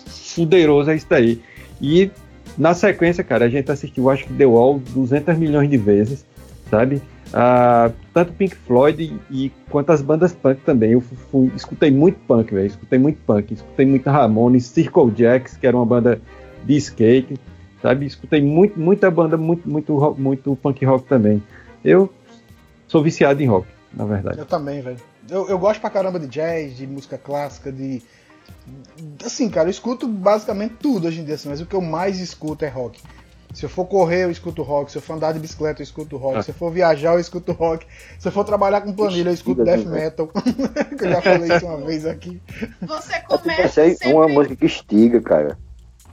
fuderoso é isso daí. E na sequência, cara, a gente assistiu, acho que The Wall 200 milhões de vezes, sabe? Ah, tanto Pink Floyd e, e quanto as bandas punk também. Eu fui, escutei muito punk, velho. Escutei muito punk. Escutei muito Ramones, Circle Jacks, que era uma banda de skate sabe? Escutei muito, muita banda, muito, muito, muito punk rock também. Eu sou viciado em rock, na verdade. Eu também, velho. Eu, eu gosto pra caramba de jazz, de música clássica, de. Assim, cara, eu escuto basicamente tudo hoje em dia, assim, mas o que eu mais escuto é rock. Se eu for correr, eu escuto rock. Se eu for andar de bicicleta, eu escuto rock. Ah. Se eu for viajar, eu escuto rock. Se eu for trabalhar com planilha, eu escuto death metal. que eu já falei isso uma vez aqui. Você começa. É sempre... uma música que estiga, cara.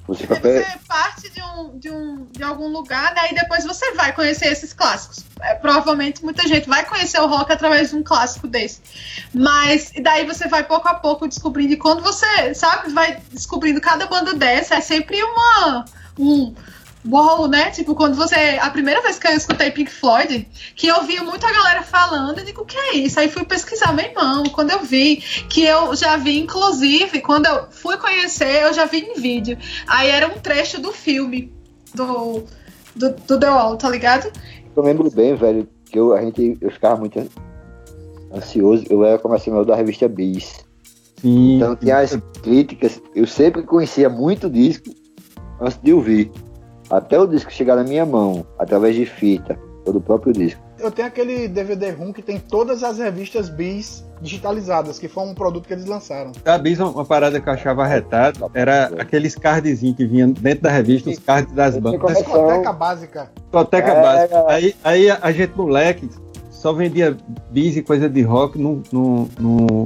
Você, você parte de, um, de, um, de algum lugar, né? E depois você vai conhecer esses clássicos. É, provavelmente muita gente vai conhecer o rock através de um clássico desse. Mas e daí você vai pouco a pouco descobrindo. E quando você, sabe, vai descobrindo cada banda dessa, é sempre uma. Um, uau, né? Tipo, quando você. A primeira vez que eu escutei Pink Floyd, que eu via muita galera falando, eu digo, o que é isso? Aí fui pesquisar, meu irmão. Quando eu vi, que eu já vi, inclusive, quando eu fui conhecer, eu já vi em vídeo. Aí era um trecho do filme do, do, do The Wall, tá ligado? Eu lembro bem, velho, que eu, a gente, eu ficava muito ansioso, eu era comercial da revista Bis. Sim. Então tinha as críticas, eu sempre conhecia muito disco antes de ouvir. Até o disco chegar na minha mão, através de fita, ou do próprio disco. Eu tenho aquele DVD ROM que tem todas as revistas Bis digitalizadas, que foi um produto que eles lançaram. A Bis, uma parada que eu achava retado, era aqueles cardzinhos que vinham dentro da revista, os cards das bandas. Discoteca básica. Discoteca é, básica. É. Aí, aí a gente, moleque, só vendia bis e coisa de rock no, no, no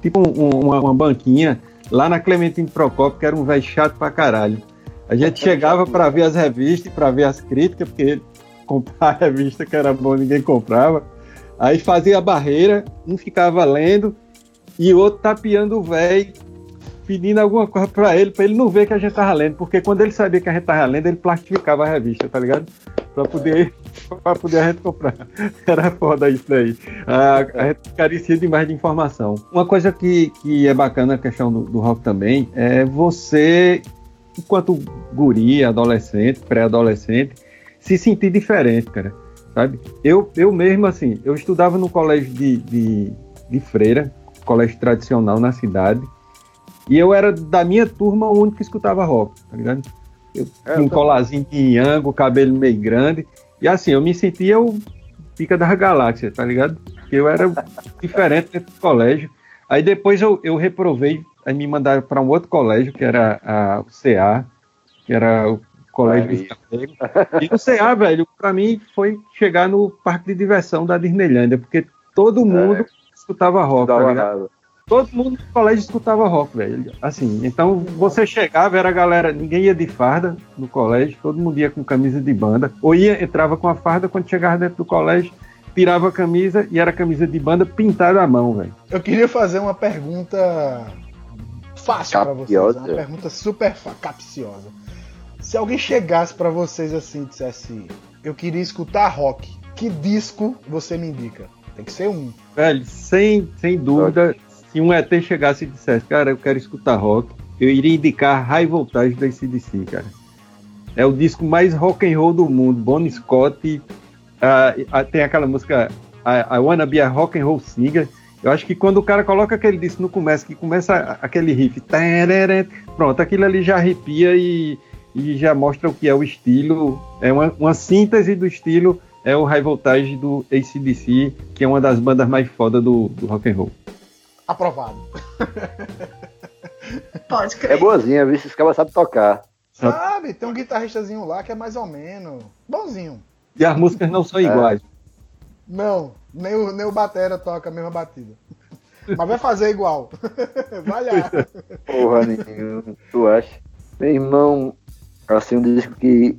tipo um, uma, uma, banquinha lá na Clementine Procopio, que era um velho chato pra caralho. A gente chegava para ver as revistas, para ver as críticas, porque comprar a revista que era bom, ninguém comprava. Aí fazia a barreira, um ficava lendo e o outro tapeando o velho, pedindo alguma coisa para ele, para ele não ver que a gente tava lendo, porque quando ele sabia que a gente tava lendo, ele plastificava a revista, tá ligado? Para poder, pra poder a gente comprar. Era foda isso daí. A, a gente carecia demais de informação. Uma coisa que, que é bacana a questão do, do rock também é você, enquanto guri, adolescente, pré-adolescente, se sentir diferente, cara. Sabe? Eu, eu mesmo, assim, eu estudava no colégio de, de, de freira, colégio tradicional na cidade, e eu era da minha turma o único que escutava rock, tá ligado? Eu é, tinha um colazinho de Yango, cabelo meio grande, e assim, eu me sentia o pica das galáxias, tá ligado? Porque eu era diferente dentro do colégio. Aí depois eu, eu reprovei, aí me mandaram para um outro colégio, que era a, o CA, que era o colégio de E o CA, velho, para mim foi chegar no parque de diversão da Disneylândia, porque todo é. mundo é. escutava rock, tá? Todo mundo no colégio escutava rock, velho. Assim, então você chegava, era a galera, ninguém ia de farda no colégio, todo mundo ia com camisa de banda, ou ia, entrava com a farda quando chegava dentro do colégio, tirava a camisa e era camisa de banda pintada à mão, velho. Eu queria fazer uma pergunta fácil para vocês, uma pergunta super capciosa. Se alguém chegasse para vocês assim e dissesse: Eu queria escutar rock, que disco você me indica? Tem que ser um. Velho, sem, sem dúvida, se um ET chegasse e dissesse: Cara, eu quero escutar rock, eu iria indicar High Voltage da ACDC, cara. É o disco mais rock and roll do mundo. Bon Scott uh, uh, tem aquela música I, I Wanna Be a Rock and Roll Singer. Eu acho que quando o cara coloca aquele disco no começo, que começa aquele riff, pronto, aquilo ali já arrepia e e já mostra o que é o estilo, é uma, uma síntese do estilo, é o High Voltage do ACDC, que é uma das bandas mais foda do, do rock and roll. Aprovado. Pode crer. É boazinha, viu? Esses caras sabem tocar. Sabe, tem um guitarristazinho lá que é mais ou menos. Bonzinho. E as músicas não são é. iguais. Não, nem o, nem o Batera toca a mesma batida. Mas vai fazer igual. vai lá. Porra nenhuma, tu acha? Meu irmão, assim, um disco que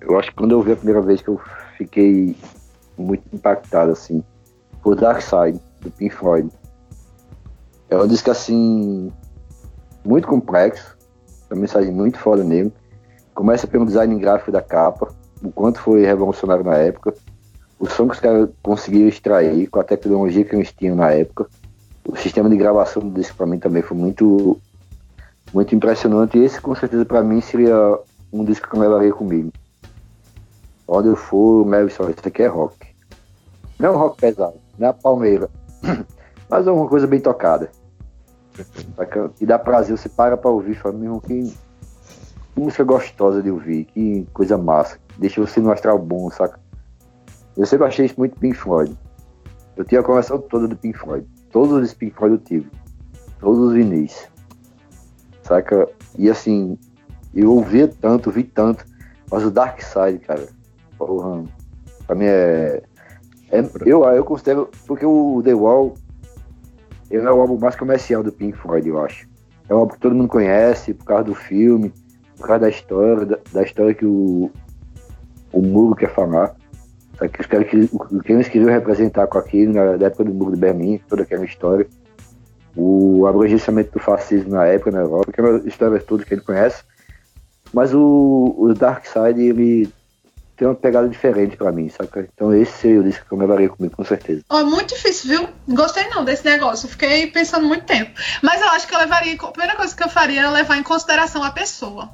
eu acho que quando eu vi a primeira vez que eu fiquei muito impactado, assim, foi Dark Side, do Pink Floyd. É um disco, assim, muito complexo, uma mensagem muito foda nele. Começa pelo design gráfico da capa, o quanto foi revolucionário na época, o som que os caras conseguiram extrair com a tecnologia que eles tinham na época. O sistema de gravação do disco para mim também foi muito muito impressionante. E esse, com certeza, para mim, seria um disco que eu levaria comigo. Onde eu for, o Melvin só, isso aqui é rock. Não é um rock pesado, não é a palmeira, mas é uma coisa bem tocada. E dá prazer, você para pra ouvir e fala, que, que música gostosa de ouvir, que coisa massa. Deixa você no astral bom, saca? Eu sempre achei isso muito Pink Floyd. Eu tinha a coleção toda do Pink Floyd. Todos os Pink Floyd eu tive. Todos os vinis saca? E assim, eu ouvia tanto, vi tanto, mas o Dark Side, cara, porra, pra mim é. é eu, eu considero, porque o The Wall ele é o álbum mais comercial do Pink Floyd, eu acho. É um álbum que todo mundo conhece por causa do filme, por causa da história, da, da história que o, o Muro quer falar. Os caras que, o que eles queriam representar com aquilo na, época do Muro de Berlim, toda aquela história o abrangênciamento do fascismo na época na Europa, que é história toda que ele conhece. Mas o, o Dark Side, ele tem uma pegada diferente para mim, saca? Então esse seria o disco que eu levaria comigo, com certeza. Oh, muito difícil, viu? Gostei não desse negócio, fiquei pensando muito tempo. Mas eu acho que eu levaria, a primeira coisa que eu faria é levar em consideração a pessoa.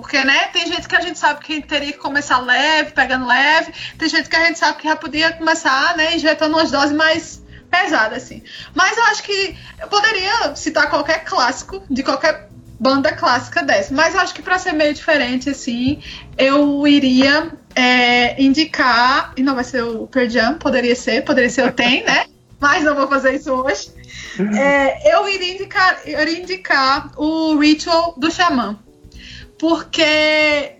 Porque, né, tem gente que a gente sabe que teria que começar leve, pegando leve, tem gente que a gente sabe que já podia começar, né, injetando umas doses mais pesadas, assim. Mas eu acho que eu poderia citar qualquer clássico de qualquer banda clássica dessa, mas eu acho que para ser meio diferente, assim, eu iria é, indicar, e não vai ser o Pearl Jam, poderia ser, poderia ser o Tem, né? Mas não vou fazer isso hoje. É, eu, iria indicar, eu iria indicar o Ritual do Xamã. Porque.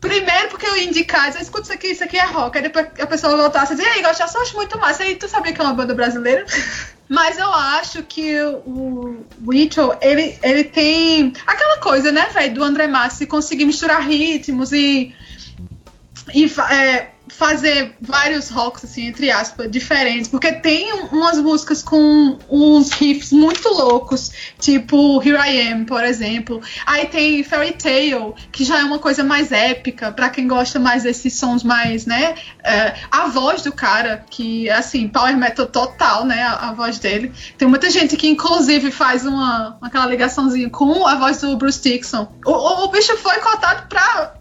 Primeiro, porque eu ia indicar, dizer, escuta isso aqui, isso aqui é rock. Aí depois a pessoa voltasse e dizer, ei, gosta, eu acho muito massa. Aí tu sabia que é uma banda brasileira? Mas eu acho que o Ritual, ele, ele tem aquela coisa, né, velho, do André Massi conseguir misturar ritmos e. e é, fazer vários rocks, assim, entre aspas, diferentes, porque tem umas músicas com uns riffs muito loucos, tipo Here I Am, por exemplo. Aí tem Fairy Tale, que já é uma coisa mais épica, para quem gosta mais desses sons mais, né? É, a voz do cara, que, assim, power metal total, né? A, a, voz dele. Tem muita gente que, inclusive, faz uma, aquela ligaçãozinha com a voz do Bruce Dixon. O, o, o bicho foi cotado pra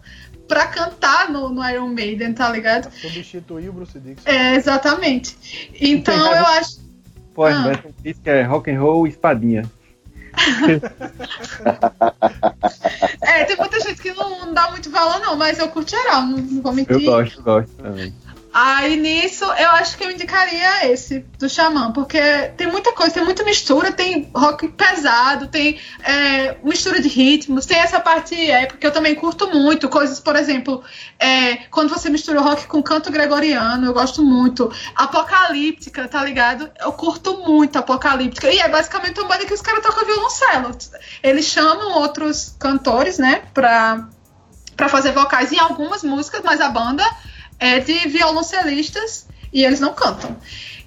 pra cantar no, no Iron Maiden, tá ligado? Substituir o Bruce Dixon. É, exatamente. Então eu acho. Pô, ah. disse que é rock and roll espadinha. é, tem muita gente que não, não, dá muito valor, não, mas eu curto geral, não, não vou mentir. Eu gosto, gosto também. Aí nisso eu acho que eu indicaria esse do Xamã, porque tem muita coisa, tem muita mistura, tem rock pesado, tem é, mistura de ritmos, tem essa parte épica que eu também curto muito. Coisas, por exemplo, é, quando você mistura rock com canto gregoriano, eu gosto muito. Apocalíptica, tá ligado? Eu curto muito Apocalíptica. E é basicamente uma banda que os caras tocam violoncelo. Eles chamam outros cantores, né, pra, pra fazer vocais em algumas músicas, mas a banda é de violoncelistas e eles não cantam.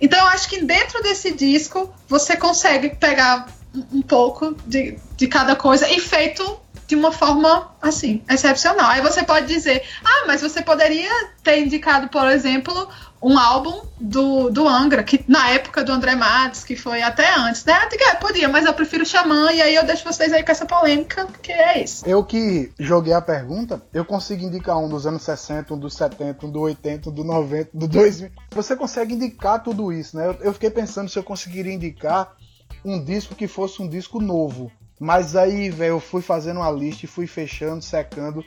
Então eu acho que dentro desse disco você consegue pegar um pouco de, de cada coisa e feito de uma forma assim, excepcional. Aí você pode dizer, ah, mas você poderia ter indicado, por exemplo, um álbum do, do Angra, que na época do André Matos, que foi até antes, né? Até que podia, mas eu prefiro Xamã, e aí eu deixo vocês aí com essa polêmica, porque é isso. Eu que joguei a pergunta, eu consigo indicar um dos anos 60, um dos 70, um do 80, um do 90, do 2000. Você consegue indicar tudo isso, né? Eu, eu fiquei pensando se eu conseguiria indicar um disco que fosse um disco novo. Mas aí, velho, eu fui fazendo uma lista e fui fechando, secando.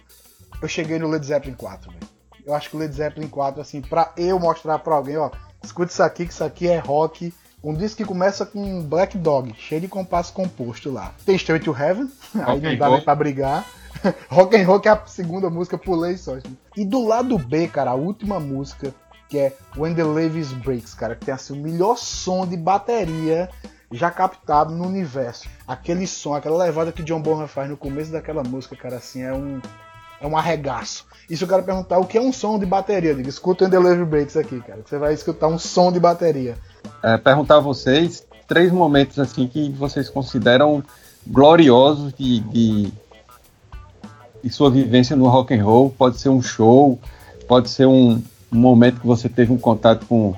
Eu cheguei no Led Zeppelin 4, velho eu acho que o Led Zeppelin 4, assim, pra eu mostrar pra alguém, ó, escute isso aqui, que isso aqui é rock. Um disco que começa com Black Dog, cheio de compasso composto lá. Tem Straight to Heaven, aí não dá nem pra brigar. rock and Roll, que é a segunda música, pulei só. E do lado B, cara, a última música, que é When the Leaves Breaks, cara, que tem assim o melhor som de bateria já captado no universo. Aquele som, aquela levada que John Bonham faz no começo daquela música, cara, assim, é um é um arregaço. Isso eu quero perguntar o que é um som de bateria. Eu digo, escuta o Delivery Breaks aqui, cara. Você vai escutar um som de bateria. É, perguntar a vocês três momentos assim que vocês consideram gloriosos de, de, de sua vivência no rock and roll. Pode ser um show, pode ser um, um momento que você teve um contato com,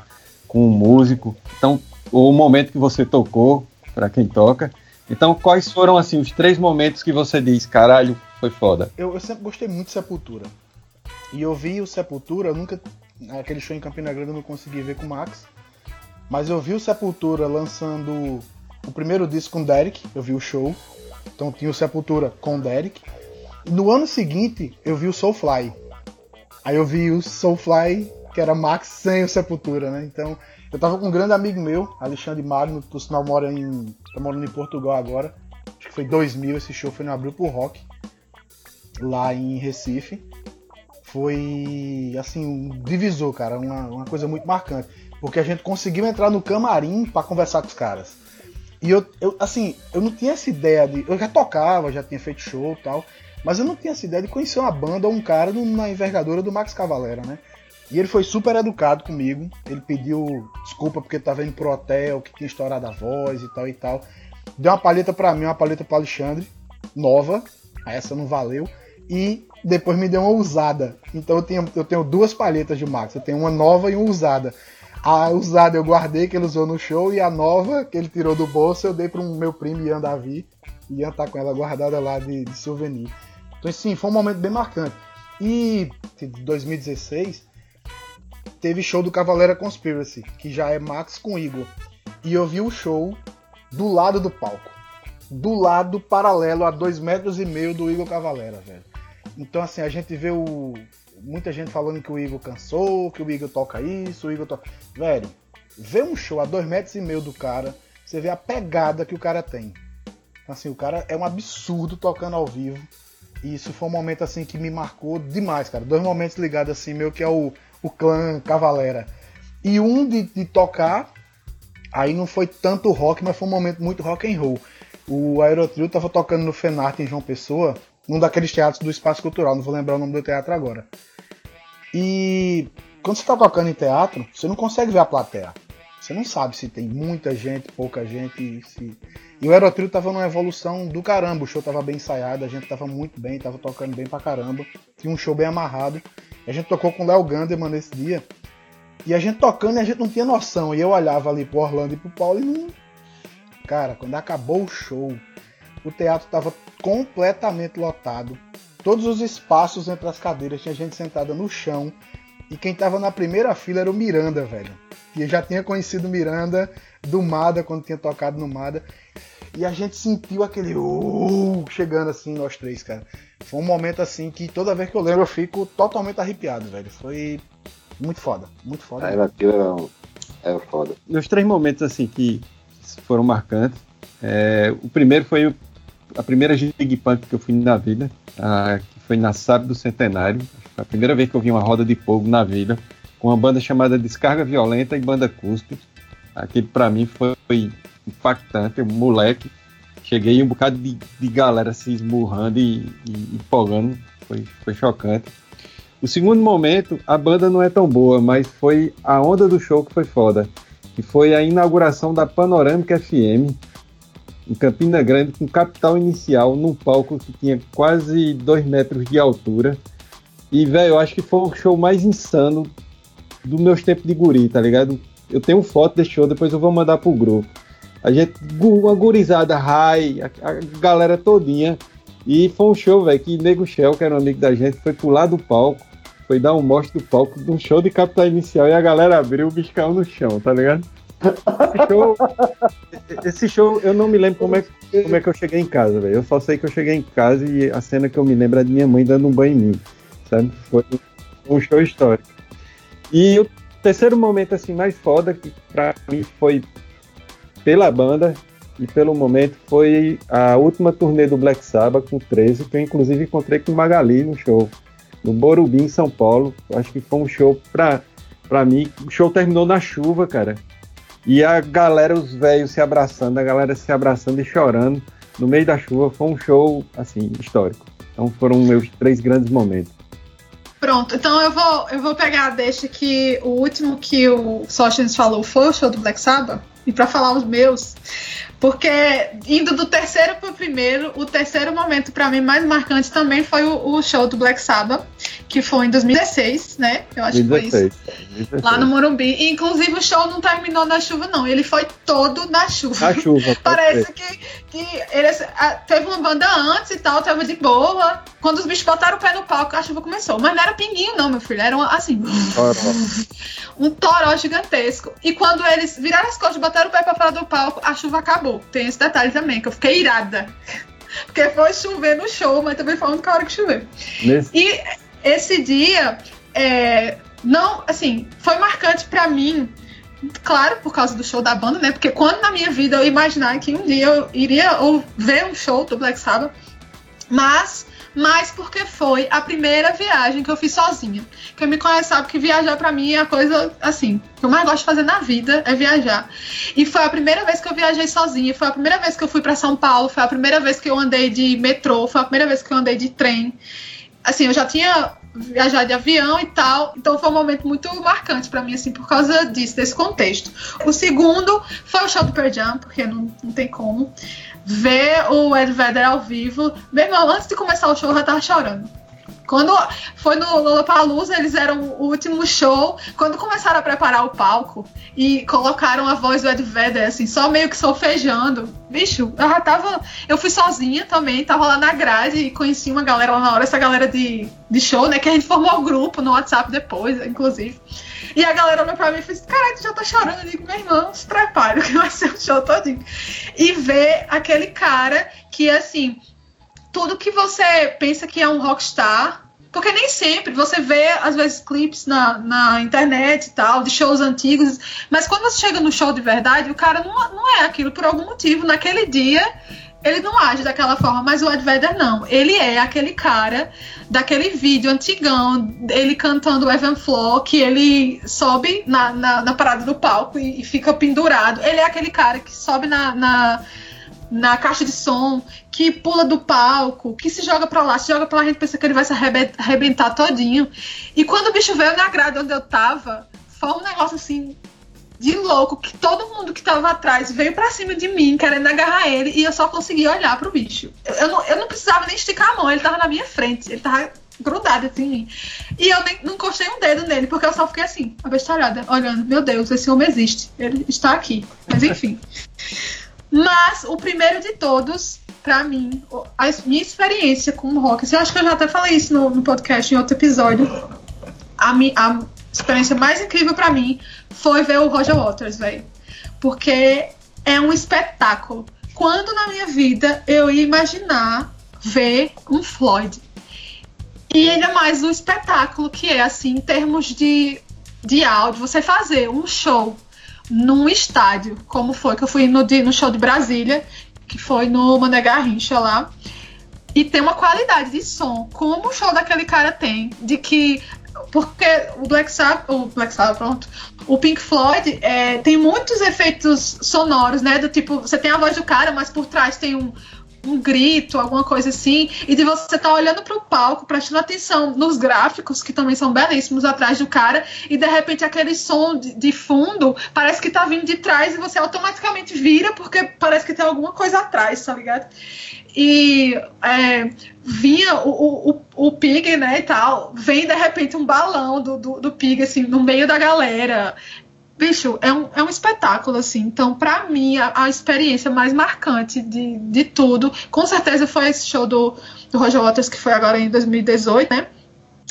com um músico. Então, ou o momento que você tocou, para quem toca. Então, quais foram assim os três momentos que você diz, caralho, foi foda? Eu, eu sempre gostei muito de Sepultura. E eu vi o Sepultura, nunca. Aquele show em Campina Grande eu não consegui ver com o Max. Mas eu vi o Sepultura lançando o primeiro disco com o Derek, eu vi o show. Então tinha o Sepultura com o Derek. E no ano seguinte eu vi o Soulfly. Aí eu vi o Soulfly, que era Max sem o Sepultura, né? Então eu tava com um grande amigo meu, Alexandre Magno, que por sinal mora em. tá morando em Portugal agora. Acho que foi 2000, esse show foi no Abril por Rock, lá em Recife foi assim um divisor, cara, uma, uma coisa muito marcante, porque a gente conseguiu entrar no camarim para conversar com os caras. E eu, eu, assim, eu não tinha essa ideia de. Eu já tocava, já tinha feito show e tal, mas eu não tinha essa ideia de conhecer uma banda ou um cara na envergadura do Max Cavalera, né? E ele foi super educado comigo. Ele pediu desculpa porque tava indo pro hotel, que tinha estourado a voz e tal e tal. Deu uma palheta para mim, uma palheta para Alexandre, nova. Essa não valeu. E depois me deu uma usada. Então eu tenho, eu tenho duas palhetas de Max. Eu tenho uma nova e uma usada. A usada eu guardei que ele usou no show e a nova que ele tirou do bolso eu dei para um meu primo Ian Davi. Ian tá com ela guardada lá de, de souvenir. Então, sim, foi um momento bem marcante. E em 2016 teve show do Cavaleira Conspiracy, que já é Max com Igor. E eu vi o show do lado do palco. Do lado paralelo a dois metros e meio do Igor Cavaleira, velho. Então, assim, a gente vê o. Muita gente falando que o Igor cansou, que o Igor toca isso, o Igor toca. Velho, vê um show a dois metros e meio do cara, você vê a pegada que o cara tem. Assim, o cara é um absurdo tocando ao vivo. E isso foi um momento assim que me marcou demais, cara. Dois momentos ligados assim, meio que é o, o clã Cavalera. E um de, de tocar, aí não foi tanto rock, mas foi um momento muito rock and roll. O Aerotrio tava tocando no Fenart em João Pessoa, num daqueles teatros do Espaço Cultural, não vou lembrar o nome do teatro agora. E quando você está tocando em teatro, você não consegue ver a plateia. Você não sabe se tem muita gente, pouca gente. Se... E o Aerotrio tava numa evolução do caramba. O show tava bem ensaiado, a gente tava muito bem, tava tocando bem pra caramba. Tinha um show bem amarrado. A gente tocou com o Léo Ganderman nesse dia. E a gente tocando e a gente não tinha noção. E eu olhava ali pro Orlando e pro Paulo e não. Cara, quando acabou o show, o teatro tava completamente lotado. Todos os espaços entre as cadeiras tinha gente sentada no chão. E quem tava na primeira fila era o Miranda, velho. E eu já tinha conhecido Miranda do Mada quando tinha tocado no Mada. E a gente sentiu aquele uh, chegando assim, nós três, cara. Foi um momento assim que toda vez que eu lembro eu fico totalmente arrepiado, velho. Foi muito foda, muito foda. Era, era, era foda. Meus três momentos assim que foram marcantes. É, o primeiro foi o, a primeira gig punk que eu fui na vida, a, que foi na sábado do centenário. Foi a primeira vez que eu vi uma roda de fogo na vida com uma banda chamada Descarga Violenta e Banda Cuspe. Aquilo para mim foi, foi impactante, um moleque. Cheguei um bocado de, de galera se esmurrando e, e empolgando, foi, foi chocante. O segundo momento, a banda não é tão boa, mas foi a onda do show que foi foda. Que foi a inauguração da Panorâmica FM em Campina Grande, com capital inicial, num palco que tinha quase dois metros de altura. E, velho, eu acho que foi o show mais insano dos meus tempos de guri, tá ligado? Eu tenho foto desse show, depois eu vou mandar pro grupo. A gente, uma gurizada, Rai, a, a, galera todinha. E foi um show, velho, que Nego Shell, que era um amigo da gente, foi pular do palco, foi dar um mostre do palco de um show de capital inicial e a galera abriu o bicho caiu no chão, tá ligado? Esse show, esse show, eu não me lembro como é, como é que eu cheguei em casa, velho. Eu só sei que eu cheguei em casa e a cena que eu me lembro é de minha mãe dando um banho em mim, sabe? Foi um show histórico. E o terceiro momento assim mais foda que para mim foi pela banda e pelo momento foi a última turnê do Black Sabbath com 13, que eu inclusive encontrei com Magali no show no Borubi em São Paulo. Acho que foi um show pra, pra mim. O show terminou na chuva, cara. E a galera, os velhos se abraçando, a galera se abraçando e chorando no meio da chuva. Foi um show, assim, histórico. Então foram meus três grandes momentos. Pronto, então eu vou, eu vou pegar, deixa que o último que o Sóstenes falou foi o show do Black Sabbath. E para falar os meus, porque indo do terceiro para o primeiro, o terceiro momento para mim mais marcante também foi o, o, show do Black Sabbath, que foi em 2016, né? Eu acho 2016, que foi isso. 2016. Lá no Morumbi. E, inclusive o show não terminou na chuva, não. Ele foi todo na chuva. Na chuva. Parece que, que eles, a, teve uma banda antes e tal, tava de boa. Quando os bichos botaram o pé no palco, a chuva começou. Mas não era pinguinho, não, meu filho. Era uma, assim. um toró gigantesco. E quando eles viraram as costas, botaram o pé pra fora do palco, a chuva acabou. Tem esse detalhe também, que eu fiquei irada. Porque foi chover no show, mas também foi a única hora que choveu. Nesse... E esse dia, é, não, assim, foi marcante para mim, claro, por causa do show da banda, né? Porque quando na minha vida eu imaginar que um dia eu iria ou ver um show do Black Sabbath, mas mas porque foi a primeira viagem que eu fiz sozinha. Quem me conhece sabe que viajar para mim é a coisa assim que eu mais gosto de fazer na vida é viajar. E foi a primeira vez que eu viajei sozinha, foi a primeira vez que eu fui para São Paulo, foi a primeira vez que eu andei de metrô, foi a primeira vez que eu andei de trem. Assim, eu já tinha viajado de avião e tal, então foi um momento muito marcante para mim, assim, por causa disso, desse contexto. O segundo foi o show do Pearl porque não, não tem como ver o Ed Vedder ao vivo. Mesmo antes de começar o show, eu já tava chorando. Quando foi no Lollapalooza, eles eram o último show. Quando começaram a preparar o palco e colocaram a voz do Ed Vedder, assim, só meio que solfejando. Bicho, eu já tava. Eu fui sozinha também, tava lá na grade e conheci uma galera lá na hora, essa galera de, de show, né? Que a gente formou o um grupo no WhatsApp depois, inclusive. E a galera olhou pra mim e fez: Caralho, tu já tá chorando? Eu digo: Meu irmão, se prepare, que vai ser o show todinho. E ver aquele cara que, assim, tudo que você pensa que é um rockstar. Porque nem sempre você vê, às vezes, clipes na, na internet e tal, de shows antigos, mas quando você chega no show de verdade, o cara não, não é aquilo por algum motivo. Naquele dia, ele não age daquela forma, mas o Ed Vedder não. Ele é aquele cara daquele vídeo antigão, ele cantando Evan Flow, que ele sobe na, na, na parada do palco e, e, fica pendurado. Ele é aquele cara que sobe na, na na caixa de som, que pula do palco, que se joga pra lá, se joga pra lá, a gente pensa que ele vai se arrebentar todinho. E quando o bicho veio na grade onde eu tava, foi um negócio assim de louco, que todo mundo que tava atrás veio pra cima de mim, querendo agarrar ele, e eu só consegui olhar pro bicho. Eu, eu, não, eu não precisava nem esticar a mão, ele tava na minha frente, ele tava grudado assim em mim. E eu nem, não encostei um dedo nele, porque eu só fiquei assim, abestalhada, olhando, meu Deus, esse homem existe, ele está aqui. Mas enfim. Mas o primeiro de todos, para mim, a minha experiência com o rock, assim, eu acho que eu já até falei isso no, no podcast em outro episódio. A, mi, a experiência mais incrível para mim foi ver o Roger Waters, velho. Porque é um espetáculo. Quando na minha vida eu ia imaginar ver um Floyd? E ainda mais o espetáculo que é, assim, em termos de, de áudio, você fazer um show num estádio, como foi que eu fui no, no show de Brasília, que foi no Mané Garrincha lá. E tem uma qualidade de som, como o show daquele cara tem, de que porque o Black Sabbath, o Black Sabbath, pronto, o Pink Floyd é, tem muitos efeitos sonoros, né? Do tipo, você tem a voz do cara, mas por trás tem um, um grito, alguma coisa assim, e de você estar tá olhando para o palco, prestando atenção nos gráficos, que também são belíssimos atrás do cara, e de repente aquele som de, de fundo parece que tá vindo de trás e você automaticamente vira porque parece que tem alguma coisa atrás, tá ligado? E é, vinha o, o, o Pig, né, e tal, vem de repente um balão do, do, do Pig, assim, no meio da galera bicho, é um, é um espetáculo, assim. Então, para mim, a, a, experiência mais marcante de, de tudo, com certeza foi esse show do, do Roger Waters, que foi agora em 2018, né?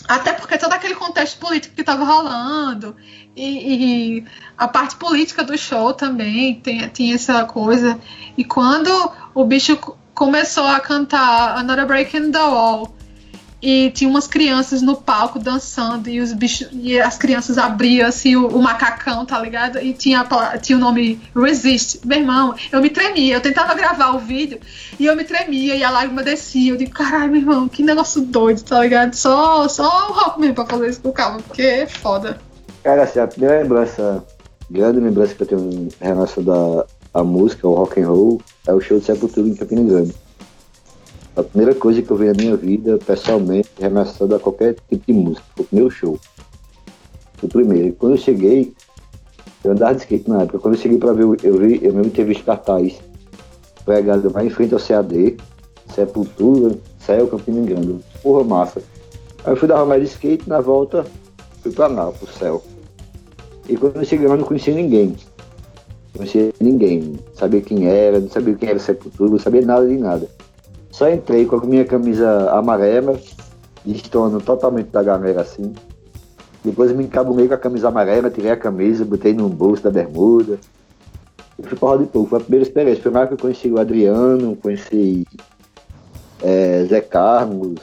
Até porque todo aquele contexto político que estava rolando e, e, a parte política do show também tem, tinha essa coisa. E quando o bicho começou a cantar Another Break in the Wall, e tinha umas crianças no palco dançando e os bichos e as crianças abriam assim o, o macacão, tá ligado? E tinha, tinha o nome Resist. Meu irmão, eu me tremia, eu tentava gravar o vídeo e eu me tremia e a lágrima descia. Eu digo, caralho, meu irmão, que negócio doido, tá ligado? Só, só o rock mesmo pra fazer isso com calma, porque é foda. Cara, assim, a primeira lembrança, grande lembrança que eu tenho em relação da a música, o rock and roll, é o show de Sepultura em Campina Grande a primeira coisa que eu vi na minha vida, pessoalmente, relacionada a qualquer tipo de música. Foi o primeiro show. Foi o primeiro. E quando eu cheguei, eu andava de skate na época. Quando eu cheguei para ver, eu vi, eu mesmo tinha visto cartaz pregado lá em frente ao CAD, Sepultura, Céu, Campina Engano. Porra, massa. Aí eu fui dar uma de skate, na volta, fui pra lá, pro céu. E quando eu cheguei lá, não conhecia ninguém. Não conhecia ninguém. Não sabia quem era, não sabia quem era Sepultura, não sabia nada de nada. Só entrei com a minha camisa amarela, destoando totalmente da galera assim. Depois me encabulei com a camisa amarela, tirei a camisa, botei no bolso da bermuda. E fui Roda de Pouco. Foi a primeira experiência. Foi mais que eu conheci o Adriano, conheci é, Zé Carlos.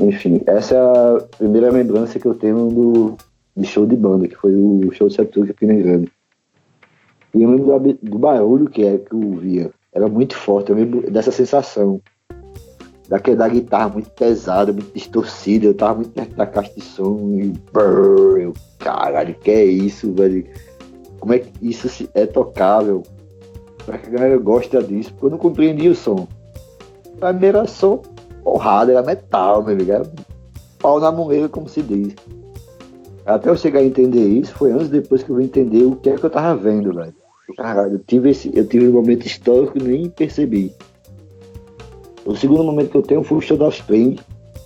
Enfim, essa é a primeira lembrança que eu tenho do, show de banda, que foi o show de Sepultura aqui na Grande. E eu lembro do, do barulho que, é, que eu via. Era muito forte, eu lembro dessa sensação daquele da guitarra muito pesada, muito distorcida, eu tava muito perto da caixa de som e brrr, eu, caralho, que é isso, velho? Como é que isso é tocável? É que a galera gosta disso? Porque eu não compreendia o som. Pra mim era som porrada, era metal, meu amigo, era pau na moeda, como se diz. Até eu chegar a entender isso, foi anos depois que eu vim entender o que é que eu tava vendo, velho. Caralho, eu tive, esse, eu tive um momento histórico e nem percebi. O segundo momento que eu tenho foi o show da Offspring,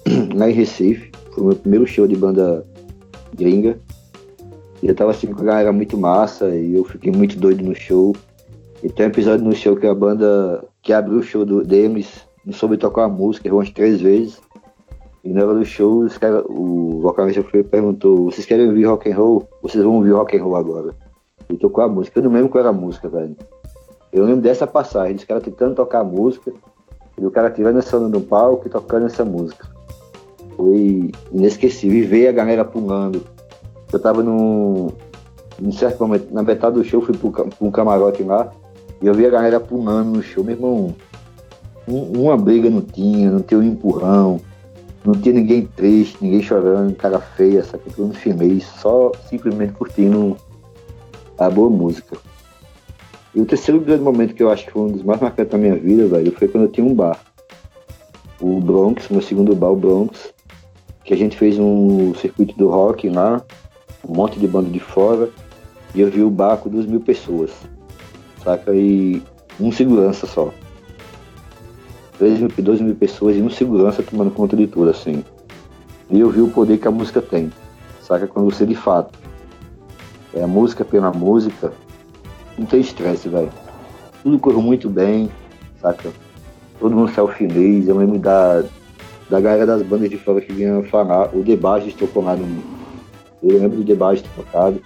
lá em Recife. Foi o meu primeiro show de banda gringa. E eu tava assim com a galera muito massa e eu fiquei muito doido no show. E tem um episódio no show que a banda que abriu o show do, deles não soube tocar a música, errou umas três vezes. E na hora do show, os cara, o vocalista perguntou, vocês querem ouvir rock and roll? Vocês vão ouvir rock and roll agora. E tocou a música. Eu não lembro qual era a música, velho. Eu lembro dessa passagem, dos caras tentando tocar a música, e o cara tirando essa no palco e tocando essa música. Foi inesquecível. E ver a galera pulando. Eu tava num, num certo momento, na metade do show, fui pra um camarote lá, e eu vi a galera pulando no show, meu irmão. Um, uma briga não tinha, não tinha um empurrão, não tinha ninguém triste, ninguém chorando, cara feia, sabe? Todo mundo feliz, só simplesmente curtindo a boa música. E o terceiro grande momento que eu acho que foi um dos mais marcantes da minha vida, velho, foi quando eu tinha um bar. O Bronx, meu segundo bar, o Bronx, que a gente fez um circuito do rock lá, um monte de banda de fora, e eu vi o bar com duas mil pessoas, saca? E um segurança só. 3 mil, 2 mil pessoas e um segurança tomando conta de tudo, assim. E eu vi o poder que a música tem, saca? Quando você de fato é a música pela música, não tem estresse, velho. Tudo correu muito bem, saca? Todo mundo saiu feliz. Eu lembro da, da galera das bandas de fora que vinham falar. O Debage tocou lá no. Eu lembro do ter tocado.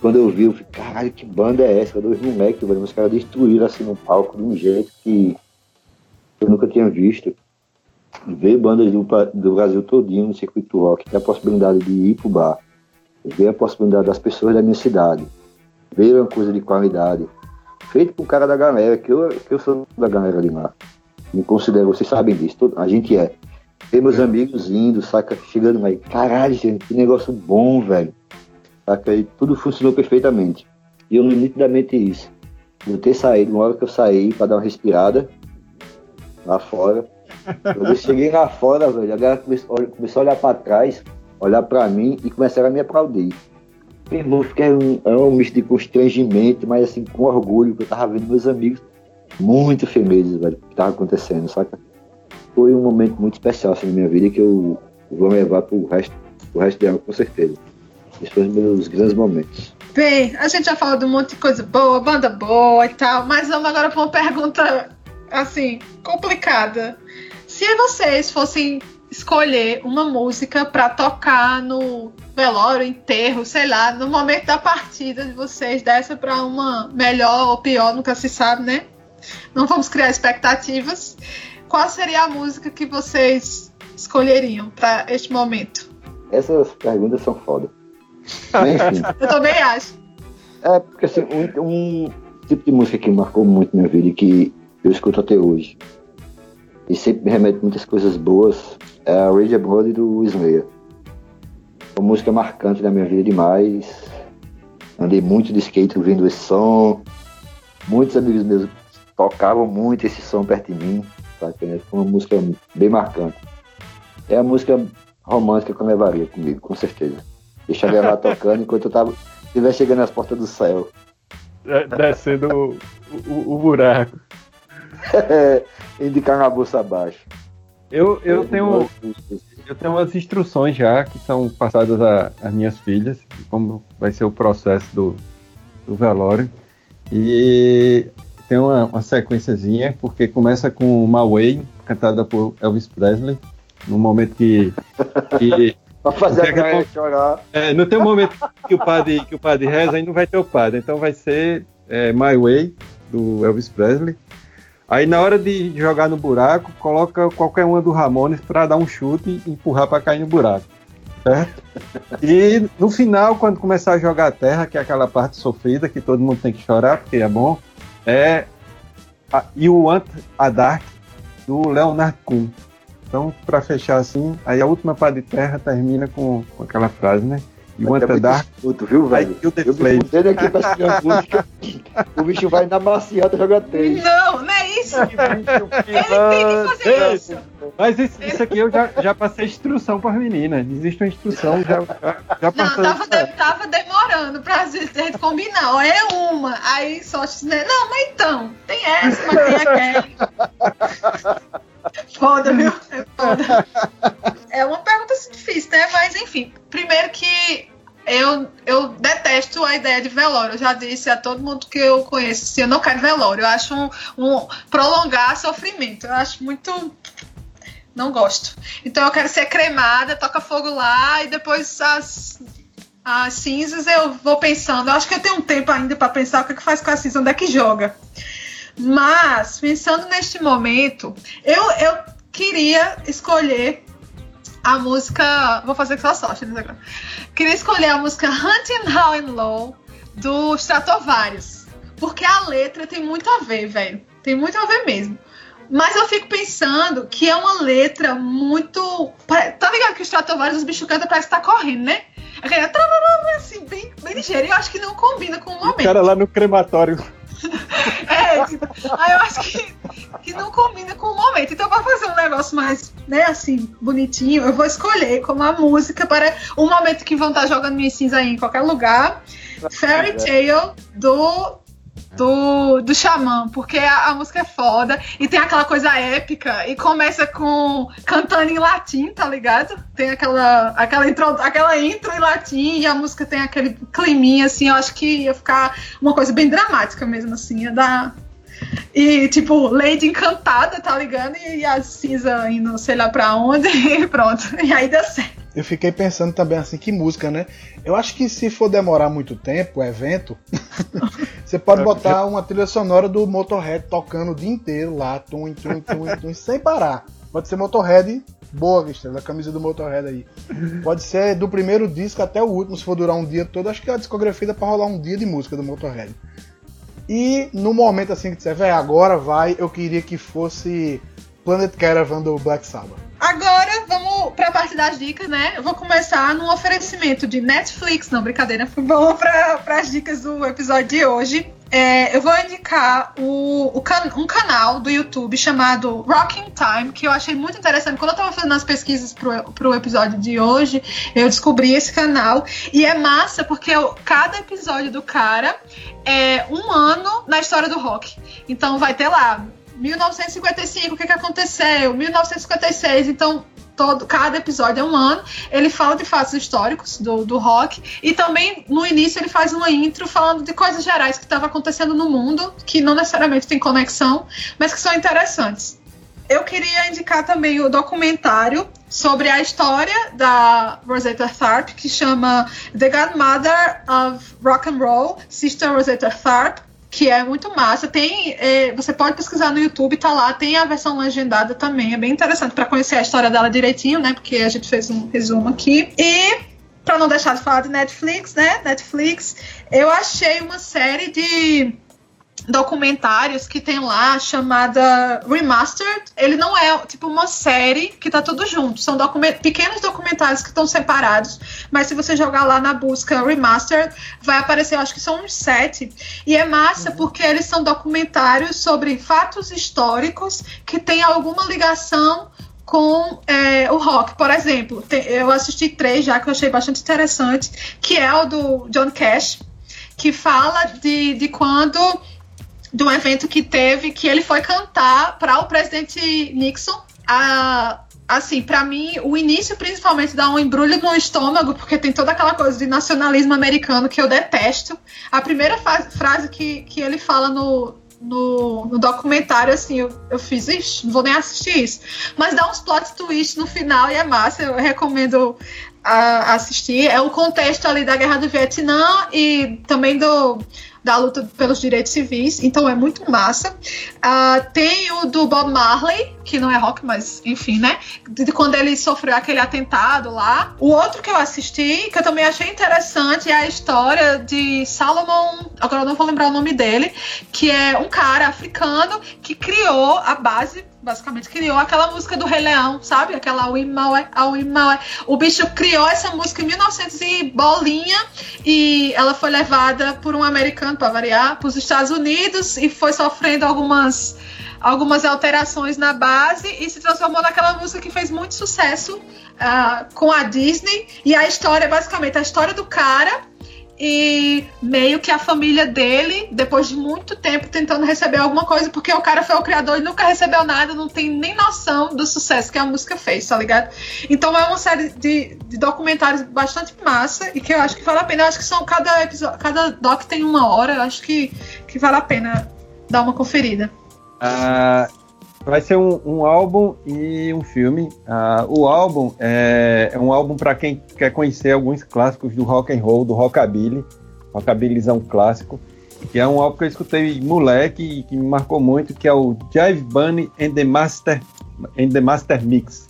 Quando eu vi, eu falei, caralho, que banda é essa? Dois moleques, velho. Os caras destruíram assim no palco de um jeito que eu nunca tinha visto. Ver bandas do, do Brasil todinho no circuito rock, ter a possibilidade de ir pro bar, ver a possibilidade das pessoas da minha cidade, ver uma coisa de qualidade, feito pro cara da galera, que eu, que eu sou da galera de lá. Me considero, vocês sabem disso, a gente é. Ver meus amigos indo, saca, chegando aí, caralho, gente, que negócio bom, velho. Saca, e tudo funcionou perfeitamente. E eu nitidamente isso. Eu ter saído, uma hora que eu saí para dar uma respirada, lá fora. Eu cheguei lá fora, velho, a galera começou, começou a olhar para trás, olhar para mim e começaram a me aplaudir. Meu irmão, fiquei um, é um misto de constrangimento, mas assim, com orgulho, que eu tava vendo meus amigos muito felizes, velho, que tava acontecendo, saca? Foi um momento muito especial assim, na minha vida que eu vou levar pro resto, pro resto dela, com certeza. Esses foram meus grandes momentos. Bem, a gente já falou de um monte de coisa boa, banda boa e tal, mas vamos agora para uma pergunta assim, complicada. Se vocês fossem escolher uma música para tocar no velório, enterro, sei lá, no momento da partida de vocês, dessa para uma melhor ou pior, nunca se sabe, né? Não vamos criar expectativas. Qual seria a música que vocês escolheriam para este momento? Essas perguntas são foda. Eu também acho. É, porque assim, um, um, tipo de música que marcou muito minha vida e que eu escuto até hoje. E sempre me remete muitas coisas boas. É a Rage Blood do Slayer. Uma música marcante da minha vida demais. Andei muito de skate ouvindo esse som. Muitos amigos meus tocavam muito esse som perto de mim. Sabe? Foi uma música bem marcante. É a música romântica que eu levaria comigo, com certeza. Deixar ela lá tocando enquanto eu tava, estiver chegando às portas do céu. Descendo o, o, o buraco. indicar na bolsa abaixo. Eu, eu, tenho, eu tenho umas instruções já que são passadas às minhas filhas, como vai ser o processo do, do velório. E tem uma, uma sequenciazinha, porque começa com uma Way, cantada por Elvis Presley, no momento que. que pra fazer a galera chorar. É, não tem um momento que o padre, que o padre reza, aí não vai ter o padre. Então vai ser é, My Way, do Elvis Presley. Aí na hora de jogar no buraco, coloca qualquer uma do Ramones para dar um chute e empurrar para cair no buraco. Certo? E no final, quando começar a jogar a terra, que é aquela parte sofrida que todo mundo tem que chorar, porque é bom, é a You Want a Dark do Leonard Cohen. Então, para fechar assim, aí a última parte de terra termina com, com aquela frase, né? You want a dark? Puto, viu, velho? Eu me aqui pra música. o bicho vai na maciota jogar três. Não, não é isso. Ele tem que fazer isso. Mas isso, isso, aqui eu já, já passei instrução para as meninas. Existe uma instrução, já, já, passou. Não, tava, de, tava demorando pra vezes a gente combinar. Ó, é uma. Aí só? Não, mas então, tem essa, mas tem aquela. Foda, viu? É foda. né? Mas enfim, primeiro que eu, eu detesto a ideia de velório. Eu já disse a todo mundo que eu conheço, se eu não quero velório. Eu acho um, um prolongar sofrimento. Eu acho muito não gosto. Então eu quero ser cremada, toca fogo lá e depois as, as cinzas eu vou pensando. Eu acho que eu tenho um tempo ainda para pensar o que, é que faz com a cinza, onde é que joga. Mas, pensando neste momento, eu, eu queria escolher a música. Vou fazer com sua sorte né, agora. Queria escolher a música Hunting High and Low do Stratovarius. Porque a letra tem muito a ver, velho. Tem muito a ver mesmo. Mas eu fico pensando que é uma letra muito. Tá ligado que o Stratovarius, os bichos cantam, parece que tá correndo, né? Aquela assim, bem, bem ligeiro. E eu acho que não combina com o momento. O cara lá no crematório é, tipo, aí eu acho que, que não combina com o momento. Então, para fazer um negócio mais, né, assim, bonitinho, eu vou escolher como a música para o momento que vão estar jogando minha cinza aí em qualquer lugar. Fairy Tale do do, do Xamã, porque a, a, música é foda e tem aquela coisa épica e começa com cantando em latim, tá ligado? Tem aquela aquela intro, aquela intro em latim e a música tem aquele climinha assim, eu acho que ia ficar uma coisa bem dramática mesmo assim, ia dar e, tipo, Lady encantada, tá ligado? E, e a cinza indo sei lá pra onde, e pronto. E aí deu certo. Eu fiquei pensando também assim, que música, né? Eu acho que se for demorar muito tempo, o evento, você pode botar uma trilha sonora do Motorhead tocando o dia inteiro lá, tum, tum, tum, tum, sem parar. Pode ser Motorhead, boa, Cristina, a camisa do Motorhead aí. Pode ser do primeiro disco até o último, se for durar um dia todo. Acho que a discografia dá pra rolar um dia de música do Motorhead. E no momento assim que disser, velho, agora vai, eu queria que fosse Planet Caravan do Black Sabbath. Agora vamos para a parte das dicas, né? Eu vou começar num oferecimento de Netflix, não, brincadeira. Vamos para as dicas do episódio de hoje. É, eu vou indicar o, o can, um canal do YouTube chamado Rocking Time, que eu achei muito interessante. Quando eu estava fazendo as pesquisas para o episódio de hoje, eu descobri esse canal. E é massa porque eu, cada episódio do cara é um ano na história do rock. Então vai ter lá 1955, o que, que aconteceu? 1956, então todo, cada episódio é um ano. Ele fala de fatos históricos do, do rock e também no início ele faz uma intro falando de coisas gerais que estavam acontecendo no mundo, que não necessariamente tem conexão, mas que são interessantes. Eu queria indicar também o documentário sobre a história da Rosetta Tharpe, que chama The Godmother of Rock and Roll, Sister Rosetta Tharpe que é muito massa. Tem, é, você pode pesquisar no YouTube, tá lá. Tem a versão legendada também. É bem interessante para conhecer a história dela direitinho, né? Porque a gente fez um resumo aqui. E para não deixar de falar de Netflix, né? Netflix, eu achei uma série de documentários que tem lá chamada Remastered. Ele não é tipo uma série que tá tudo junto, são document pequenos documentários que estão separados, mas se você jogar lá na busca Remastered, vai aparecer, eu acho que são uns sete. E é massa uhum. porque eles são documentários sobre fatos históricos que têm alguma ligação com é, o rock. Por exemplo, tem, eu assisti três já que eu achei bastante interessante, que é o do John Cash, que fala de, de quando de um evento que teve que ele foi cantar para o presidente Nixon. A, assim, para mim, o início principalmente dá um embrulho no estômago, porque tem toda aquela coisa de nacionalismo americano que eu detesto. A primeira frase que, que ele fala no, no, no, documentário, assim, eu, eu fiz, ixi, não vou nem assistir isso. Mas dá uns plot twists no final e é massa, eu recomendo a, assistir. É o contexto ali da Guerra do Vietnã e também do da luta pelos direitos civis, então é muito massa. Uh, tem o do Bob Marley, que não é rock, mas enfim, né? De, quando ele sofreu aquele atentado lá. O outro que eu assisti, que eu também achei interessante, é a história de Salomon, agora eu não vou lembrar o nome dele, que é um cara africano que criou a base basicamente criou aquela música do Rei Leão, sabe? Aquela Wimawe, Wimawe. O bicho criou essa música em 1900 e bolinha e ela foi levada por um americano, para variar, para os Estados Unidos e foi sofrendo algumas algumas alterações na base e se transformou naquela música que fez muito sucesso uh, com a Disney. E a história, basicamente, a história do cara e meio que a família dele, depois de muito tempo tentando receber alguma coisa, porque o cara foi o criador e nunca recebeu nada, não tem nem noção do sucesso que a música fez, tá ligado? Então é uma série de, de documentários bastante massa e que eu acho que vale a pena. Eu acho que são cada episódio, cada doc tem uma hora, eu acho que, que vale a pena dar uma conferida. Ah, vai ser um, um, álbum e um filme. Ah, o álbum é, é um álbum para quem quer conhecer alguns clássicos do rock and roll, do rockabilly, rockabillysão clássico, que é um álbum que eu escutei moleque e que me marcou muito, que é o Jive Bunny and the Master, and the Master Mix.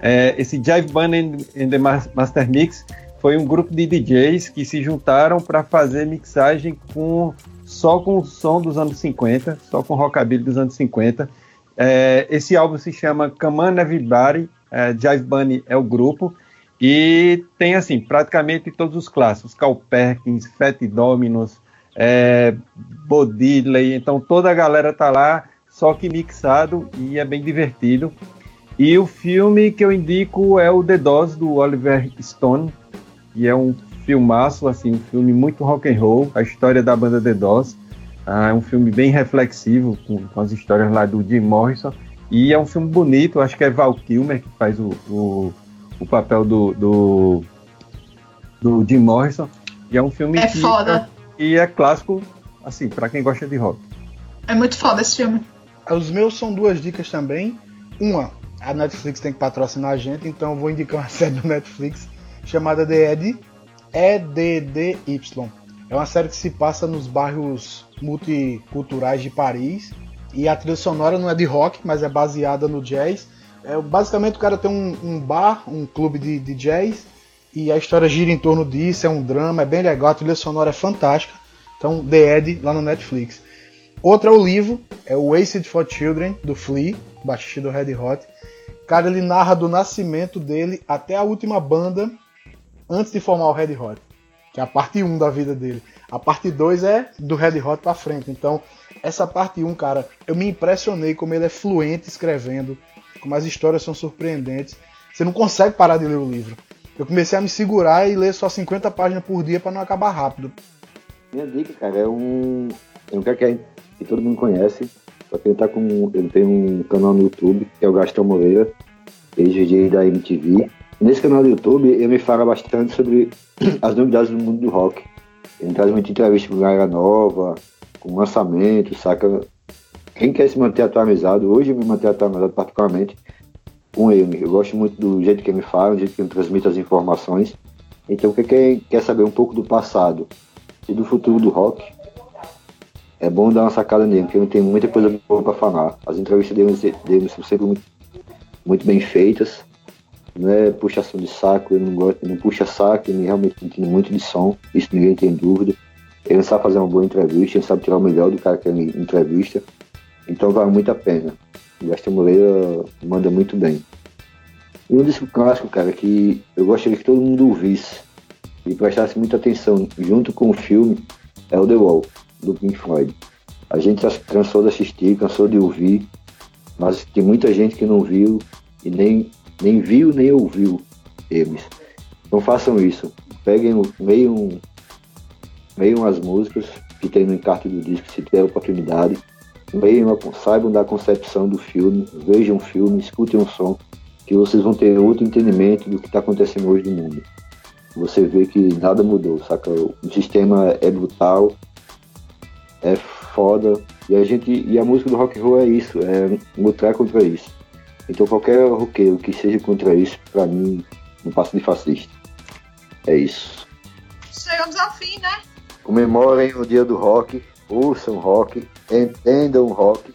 É, esse Jive Bunny and the Master Mix foi um grupo de DJs que se juntaram para fazer mixagem com só com o som dos anos 50, só com rockabilly dos anos 50. É, esse álbum se chama Come On Everybody, é, Jive Bunny é o grupo, e tem assim, praticamente todos os clássicos, Cal Perkins, Fat Dominos, é, Bodiley, então toda a galera tá lá, só que mixado e é bem divertido. E o filme que eu indico é o The Dose do Oliver Stone, que é um filmaço, assim, um filme muito rock and roll, a história da banda The Doors. Ah, é um filme bem reflexivo, com, com, as histórias lá do Jim Morrison. E é um filme bonito, acho que é Val Kilmer que faz o, o, o papel do, do, do, Jim Morrison. E é um filme é que, foda. E é clássico, assim, para quem gosta de rock. É muito foda esse filme. Os meus são duas dicas também. Uma, a Netflix tem que patrocinar a gente, então eu vou indicar uma série do Netflix chamada The Eddie, EDDY. É uma série que se passa nos bairros multiculturais de Paris. E a trilha sonora não é de rock, mas é baseada no jazz. É, basicamente o cara tem um, um bar, um clube de, de, jazz. E a história gira em torno disso, é um drama, é bem legal, a trilha sonora é fantástica. Então, The Ed lá no Netflix. Outro é o livro, é o Wasted for Children, do Flea, baixista do Red Hot. Cara, ele narra do nascimento dele até a última banda antes de formar o Red Hot, que é a parte 1 da vida dele. A parte 2 é do Red Hot para frente. Então, essa parte 1, cara, eu me impressionei como ele é fluente escrevendo, como as histórias são surpreendentes. Você não consegue parar de ler o livro. Eu comecei a me segurar e ler só 50 páginas por dia para não acabar rápido. Minha dica, cara, é um, é um cara que, que todo mundo conhece, só que ele, tá com, ele tem um canal no YouTube, que é o Gastão Moreira, ex-DJ da MTV. Nesse canal do YouTube, ele me fala bastante sobre as novidades do mundo do rock. Ele traz muita entrevista com galera nova, com lançamento, saca? Quem quer se manter atualizado, hoje eu me manter atualizado particularmente com ele. Eu gosto muito do jeito que ele me fala, do jeito que ele transmite as informações. Então, quem quer saber um pouco do passado e do futuro do rock, é bom dar uma sacada nele, porque ele tem muita coisa boa para falar. As entrevistas dele, dele são sempre muito, muito bem feitas não é puxação de saco, ele não gosta, não puxa saco, ele realmente entende muito de som, isso ninguém tem dúvida. Ele sabe fazer uma boa entrevista, ele sabe tirar o melhor do cara que ele entrevista, então vale muito a pena. O Gaston Moreira manda muito bem. E um disco clássico, cara, que eu gostaria que todo mundo ouvisse e prestasse muita atenção junto com o filme é o The Wall, do Pink Floyd. A gente cansou de assistir, cansou de ouvir, mas tem muita gente que não viu e nem nem viu nem ouviu eles. Não façam isso. Peguem, leiam, leiam as músicas que tem no encarte do disco, se tiver oportunidade. Leiam, saibam da concepção do filme, vejam o filme, escutem o som, que vocês vão ter outro entendimento do que está acontecendo hoje no mundo. Você vê que nada mudou, saca? O sistema é brutal, é foda, e a gente e a música do rock and roll é isso, é lutar contra isso. Então qualquer roqueiro que seja contra isso, para mim, não passa de fascista. É isso. Chegamos ao fim, né? Comemorem o dia do rock, ouçam rock, entendam rock.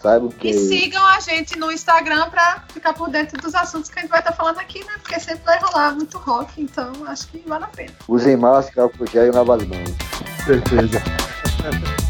Saibam que. E sigam a gente no Instagram pra ficar por dentro dos assuntos que a gente vai estar falando aqui, né? Porque sempre vai rolar muito rock, então acho que vale a pena. Usem máscara, álcool gel e lavar as mãos. Certeza.